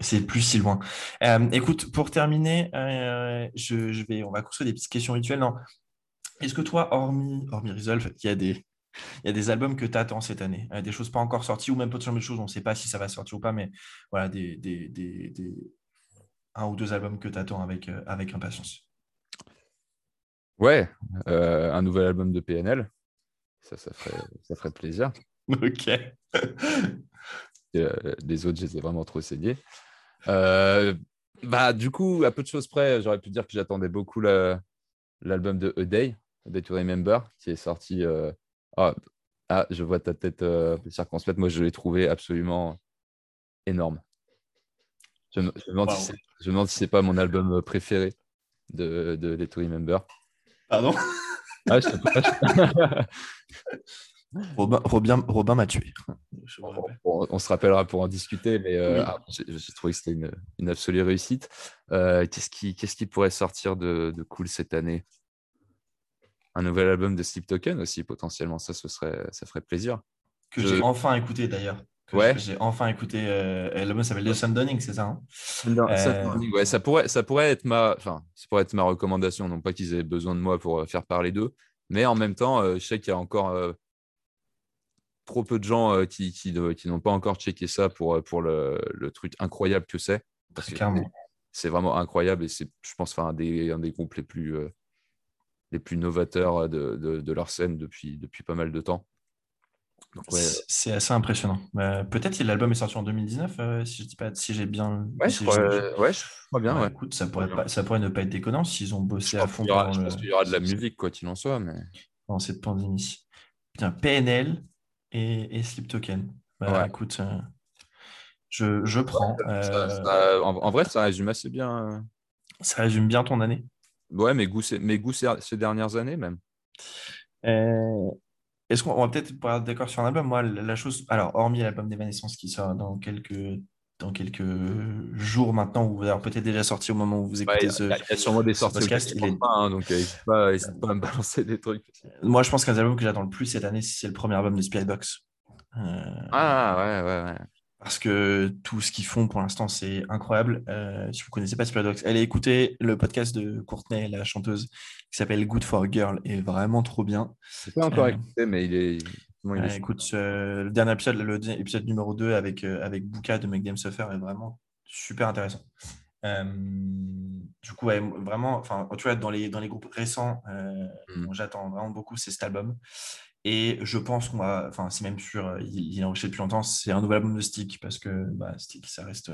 C'est plus si loin. Euh, écoute, pour terminer, je, je, vais, on va construire des petites questions rituelles. Non. Est-ce que toi, hormis, hormis Resolve, il y a des, il y a des albums que tu attends cette année, des choses pas encore sorties ou même potentiellement des choses, on ne sait pas si ça va sortir ou pas, mais voilà, des, des, des, des un ou deux albums que tu attends avec, avec impatience. Ouais, un nouvel album de PNL. Ça, ça ferait, ça ferait plaisir. Ok. Euh, les autres, j'étais vraiment trop saignés. Euh, bah, du coup, à peu de choses près, j'aurais pu dire que j'attendais beaucoup l'album de A Day, A Day to Remember, qui est sorti. Euh, ah, ah, je vois ta tête euh, circonspecte. Moi, je l'ai trouvé absolument énorme. Je me, demande, si je me demande si c'est pas mon album préféré de, de Day to Remember. Pardon? Ah, Robin, Robin, m'a tué. on, se rappellera pour en discuter, mais euh, ah, j'ai trouvé que c'était une, une, absolue réussite. Euh, qu'est-ce, qui, qu'est-ce qui pourrait sortir de, de, cool cette année? Un nouvel album de Sleep Token aussi, potentiellement. Ça, ce serait, ça ferait plaisir. Que j'ai enfin écouté d'ailleurs. ouais. J'ai enfin écouté. Euh, l'album s'appelle The Sun Dunning, c'est ça hein? Ouais, ça pourrait, ça pourrait être ma, enfin, ça pourrait être ma recommandation. Non pas qu'ils aient besoin de moi pour faire parler d'eux, mais en même temps, je sais qu'il y a encore trop peu de gens euh, qui, qui, n'ont pas encore checké ça pour, euh, pour le, le truc incroyable que c'est. Parce que c'est vraiment incroyable et c'est, je pense, un des, un des groupes les plus, euh, les plus novateurs de, de, de, leur scène depuis, depuis pas mal de temps. C'est assez impressionnant. Peut-être que l'album est sorti en 2019, si je dis pas, si j'ai bien. Ouais, je, crois, ouais, bien. Ouais, Écoute, ça pourrait, pas, ça pourrait ne pas être déconnant s'ils ont bossé à fond. Il y aura, je pense qu'il y aura de la musique, quoi qu'il en soit. Mais... Dans cette pandémie. Putain, PNL, et, Slip Token. Bah, écoute, euh, je, je, prends. Euh, en, vrai, ça résume assez bien. Euh. Ça résume bien ton année. Ouais, mes goûts, mes goûts ces dernières années même. Est-ce qu'on va peut-être être d'accord sur un album Moi, la chose. Alors, hormis l'album d'Evanescence qui sort dans quelques dans quelques jours maintenant, ou peut-être déjà sorti au moment où vous écoutez ce. Il y, a sûrement des sorties podcast. Il est... pas, hein, donc n'hésite pas, pas, à me balancer des trucs. Moi, je pense qu'un album que j'attends le plus cette année, c'est le premier album de Spiritbox. Euh... Ah ouais, ouais, ouais. Parce que tout ce qu'ils font pour l'instant, c'est incroyable. Euh, si vous ne connaissez pas Spiritbox, allez écouter le podcast de Courtney, la chanteuse, qui s'appelle Good for a Girl, est vraiment trop bien. Je pas encore euh, écouté, mais il est, écoute, le dernier épisode, l'épisode numéro 2 avec, euh, avec Buka de Make Them Suffer est vraiment super intéressant. Euh, du coup, vraiment, enfin, tu vois, dans les, dans les groupes récents, euh, mm. j'attends vraiment beaucoup, c'est cet album. Et je pense qu'on va, enfin, c'est même sûr, il, est enregistré depuis longtemps, c'est un nouvel album de Stick parce que bah, Stick, ça reste,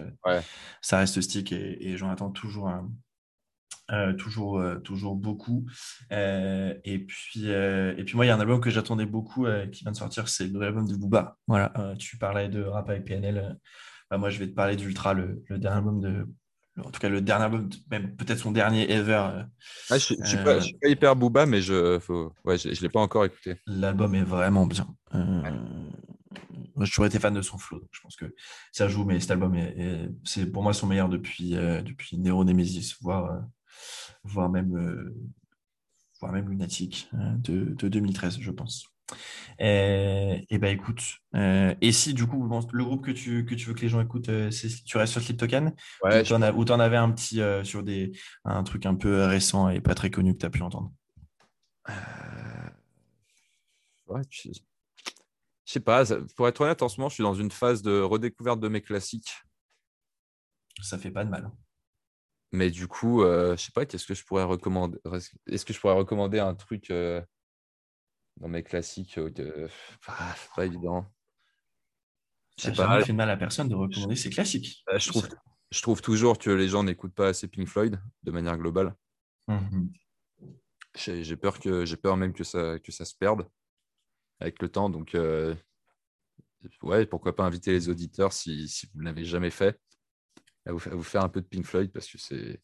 ça reste Stick et, et j'en attends toujours un, euh, toujours, euh, toujours beaucoup. Euh, et, puis, et puis moi, il y a un album que j'attendais beaucoup qui vient de sortir, c'est le nouvel album de Booba. Voilà, tu parlais de rap avec PNL. Bah, moi, je vais te parler d'Ultra, le, le, dernier album de. En tout cas, le dernier album, même peut-être son dernier ever. Ah, je ne suis, pas hyper Booba, mais je ne ouais, je, l'ai pas encore écouté. L'album est vraiment bien. Moi, j'ai toujours été fan de son flow. Je pense que ça joue, mais cet album, est, c'est pour moi son meilleur depuis, depuis Nero Nemesis, voire, voire même, euh, voire même Lunatic euh, de, de, 2013, je pense. Et, et bah écoute, euh, et si du coup le groupe que tu, que tu veux que les gens écoutent, c'est, tu restes sur Slip Token ouais, ou tu en avais un petit sur des, un truc un peu récent et pas très connu que tu as pu entendre? Ouais, je... sais pas, pour être honnête, en ce moment, je suis dans une phase de redécouverte de mes classiques. Ça fait pas de mal. Mais du coup, euh, je sais pas, qu'est-ce que je pourrais recommander Est-ce que je pourrais recommander un truc euh, dans mes classiques de... ah, Pas évident. Je sais pas. fait mal à personne de recommander ses classiques. Bah, je, trouve, je trouve toujours que les gens n'écoutent pas assez Pink Floyd de manière globale. Mmh j'ai peur que j'ai peur même que ça que ça se perde avec le temps. Donc euh, ouais, pourquoi pas inviter les auditeurs si, si vous ne l'avez jamais fait à vous, faire un peu de Pink Floyd parce que c'est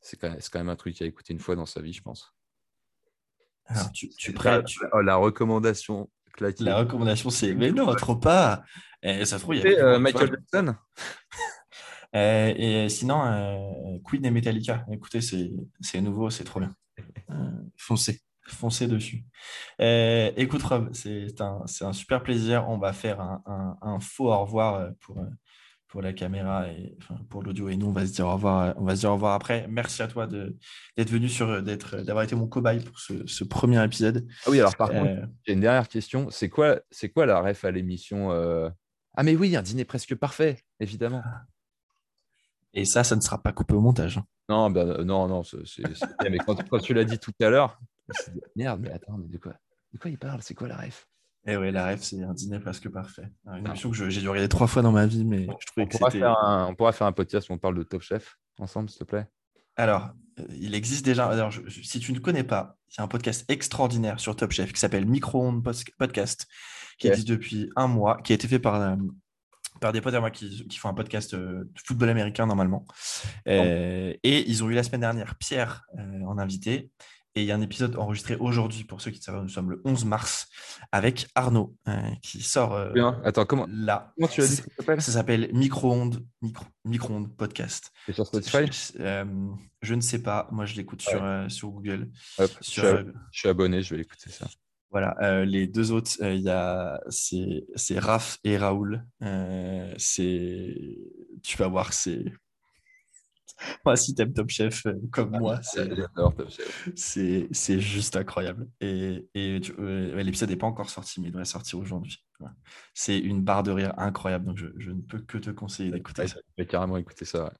c'est quand, quand même un truc à écouter une fois dans sa vie, je pense. Alors, tu, tu La- tu- oh, la recommandation claquée. La recommandation, c'est mais non, trop pas. Et ça se trouve, il y a Et, plus euh, Michael Jackson Euh, et sinon, euh, Queen et Metallica. Écoutez, c'est c'est nouveau, c'est trop bien. Euh, foncez, foncez dessus. Euh, écoute, Rob, c'est un, c'est un super plaisir. On va faire un, un- un faux au revoir euh, pour, euh, pour la caméra et enfin, pour l'audio. Et nous, on va se dire au revoir. euh, On va se dire au revoir après. Merci à toi d'être venu sur, d'être, d'avoir été mon cobaye pour ce, ce premier épisode. Ah oui, alors par contre, Euh, j'ai une dernière question. C'est quoi, c'est quoi la ref à l'émission euh, Ah mais oui, un dîner presque parfait, évidemment. et ça, ça ne sera pas coupé au montage. hein. Non, ben, euh, non, non, c'est, mais quand, quand tu l'as dit tout à l'heure, merde, mais attends, mais de quoi, de quoi il parle? C'est quoi la ref? Et oui, la ref, c'est un dîner presque parfait. Une Ah. émission que je- j'ai dû regarder trois fois dans ma vie, mais je trouvais on que pourra, c'était. faire un, on pourra faire un podcast où on parle de Top Chef ensemble, s'il te plaît. Alors, euh, il existe déjà. Alors, je- si tu ne connais pas, il y a un podcast extraordinaire sur Top Chef qui s'appelle Micro-ondes Podcast, qui existe depuis un mois, qui a été fait par, euh, par des potes à moi qui, qui font un podcast euh, de football américain normalement. Euh, et ils ont eu la semaine dernière Pierre en invité. Et il y a un épisode enregistré aujourd'hui, pour ceux qui savent, nous sommes le 11 mars, avec Arnaud, euh, qui sort euh, Bien. Attends, comment, là. comment tu as dit ça s'appelle? Ça s'appelle Micro-ondes micro, micro-ondes Podcast. C'est sur Spotify? Je, euh, je ne sais pas. Moi, je l'écoute sur, sur Google. Hop, je, suis, je suis abonné, je vais écouter ça. voilà. Les deux autres, il y a c'est Raph et Raoul. C'est tu vas voir, c'est moi si t'aimes Top Chef euh, comme moi, c'est juste incroyable. Et, et euh, l'épisode n'est pas encore sorti, mais il devrait sortir aujourd'hui. C'est une barre de rire incroyable. Donc je, je ne peux que te conseiller d'écouter Ouais, ça. Je vais carrément écouter ça. ouais.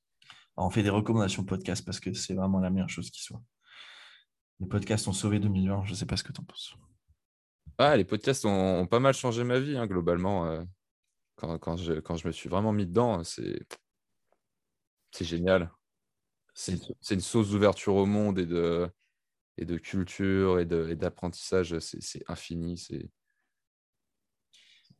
Alors, on fait des recommandations podcast parce que c'est vraiment la meilleure chose qui soit. Les podcasts ont sauvé 2020, je ne sais pas ce que tu en penses. Ah, les podcasts ont, ont pas mal changé ma vie, hein, globalement. euh, quand, quand je, quand je me suis vraiment mis dedans, c'est c'est génial. C'est une, sauce d'ouverture au monde et de, et de culture et d'apprentissage. C'est infini. C'est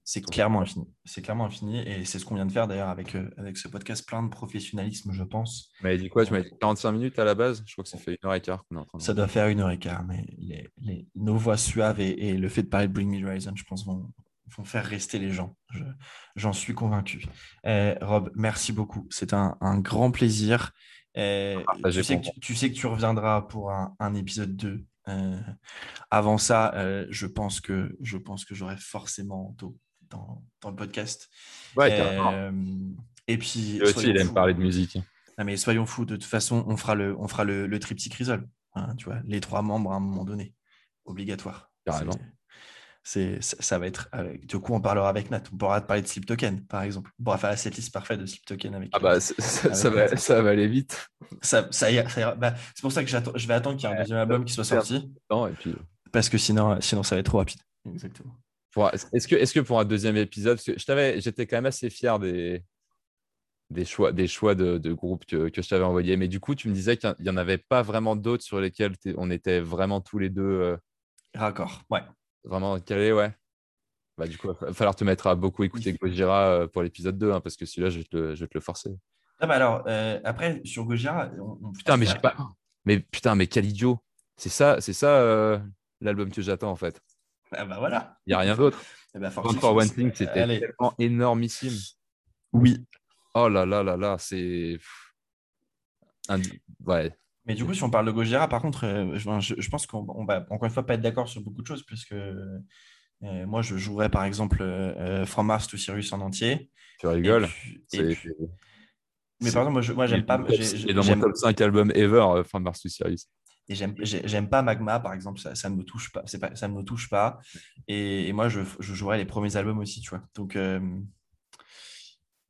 C'est clairement infini. C'est clairement infini et c'est ce qu'on vient de faire d'ailleurs avec, euh, avec ce podcast plein de professionnalisme, je pense. Tu m'avais dit quoi? Tu m'avais dit 45 minutes à la base? Je crois que ça fait une heure et quart qu'on est en train de Ça doit faire une heure et quart, mais les, les- nos voix suaves et, et le fait de parler de Bring Me Horizon, je pense, vont, vont faire rester les gens. Je- J'en suis convaincu. Euh, Rob, merci beaucoup. C'est un, un grand plaisir. Euh, tu, sais que, tu- tu sais que tu reviendras pour un, un épisode 2. Euh, avant ça, euh, je pense que, je pense que j'aurai forcément Anto dans, dans le podcast. Ouais, et puis, aussi, il aime parler de musique. Non, mais soyons fous, de toute façon, on fera le, on fera le, le triptyque hein, tu vois, les trois membres à un moment donné. Obligatoire. Carrément. C'est- ça, va être. euh, du coup, on parlera avec Nat. On pourra parler de Slip Token, par exemple. On pourra faire la setlist parfaite de Slip Token avec. Ah bah, c'est- ça, avec ça va, ça va aller vite. ça, ça ça. Bah, c'est pour ça que je vais attendre qu'il y ait un deuxième album qui soit sorti. Non, et puis, Parce que sinon, sinon, ça va être trop rapide. Exactement. est-ce que, est-ce que pour un deuxième épisode, parce que je t'avais, j'étais quand même assez fier des, des choix, des choix de, de groupes que, que je t'avais envoyés, mais du coup, tu me disais qu'il n'y en avait pas vraiment d'autres sur lesquels on était vraiment tous les deux euh, Raccord. Ouais. Vraiment calés, ouais. Bah, du coup, il va falloir te mettre à beaucoup écouter Gojira euh, pour l'épisode 2, hein, parce que celui-là, je vais te le, je vais te le forcer. Ah bah alors, euh, après, sur Gojira, on, on- Putain, mais pas. Mais putain, mais quel idiot. C'est ça, c'est ça euh, l'album que j'attends en fait. Ah bah voilà. Il n'y a rien d'autre. Eh bah, for One Thing, c'était tellement énormissime. Oui. Oh là là là là, c'est. Un... Ouais. Mais du coup, si on parle de Gojira, par contre, euh, je, pense qu'on on va encore une fois pas être d'accord sur beaucoup de choses, puisque euh, moi, je jouerais par exemple euh, euh, From Mars to Sirius en entier. Tu Et rigoles. puis- et C'est- puis- mais par exemple, moi, j'aime pas. est dans mon top 5 album ever, euh, From Mars to Sirius. Et j'aime, j'ai- j'aime pas Magma, par exemple, ça, ça ne me touche pas. C'est pas, ça ne me touche pas. Et, et moi, je, je jouerais les premiers albums aussi, tu vois. Donc,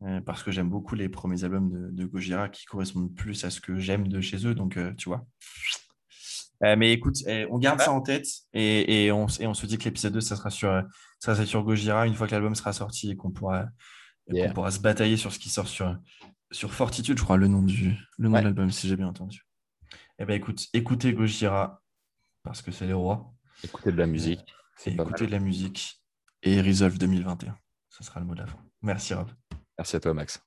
euh, parce que j'aime beaucoup les premiers albums de, de Gojira qui correspondent plus à ce que j'aime de chez eux. Donc, euh, tu vois. Euh, mais écoute, eh, on garde ça en tête et, et on, et on se dit que l'épisode 2, ça sera sur, ça sera sur Gojira une fois que l'album sera sorti et qu'on pourra, se batailler sur ce qui sort sur, sur Fortitude, je crois, le nom, du, le nom Ouais. de l'album, si j'ai bien entendu. Eh ben écoute, écoutez Gojira parce que c'est les rois. Écoutez de la musique. Et écoutez mal. de la musique. Et Resolve 2021. Ce sera le mot de la fin. Merci Rob. Merci à toi, Max.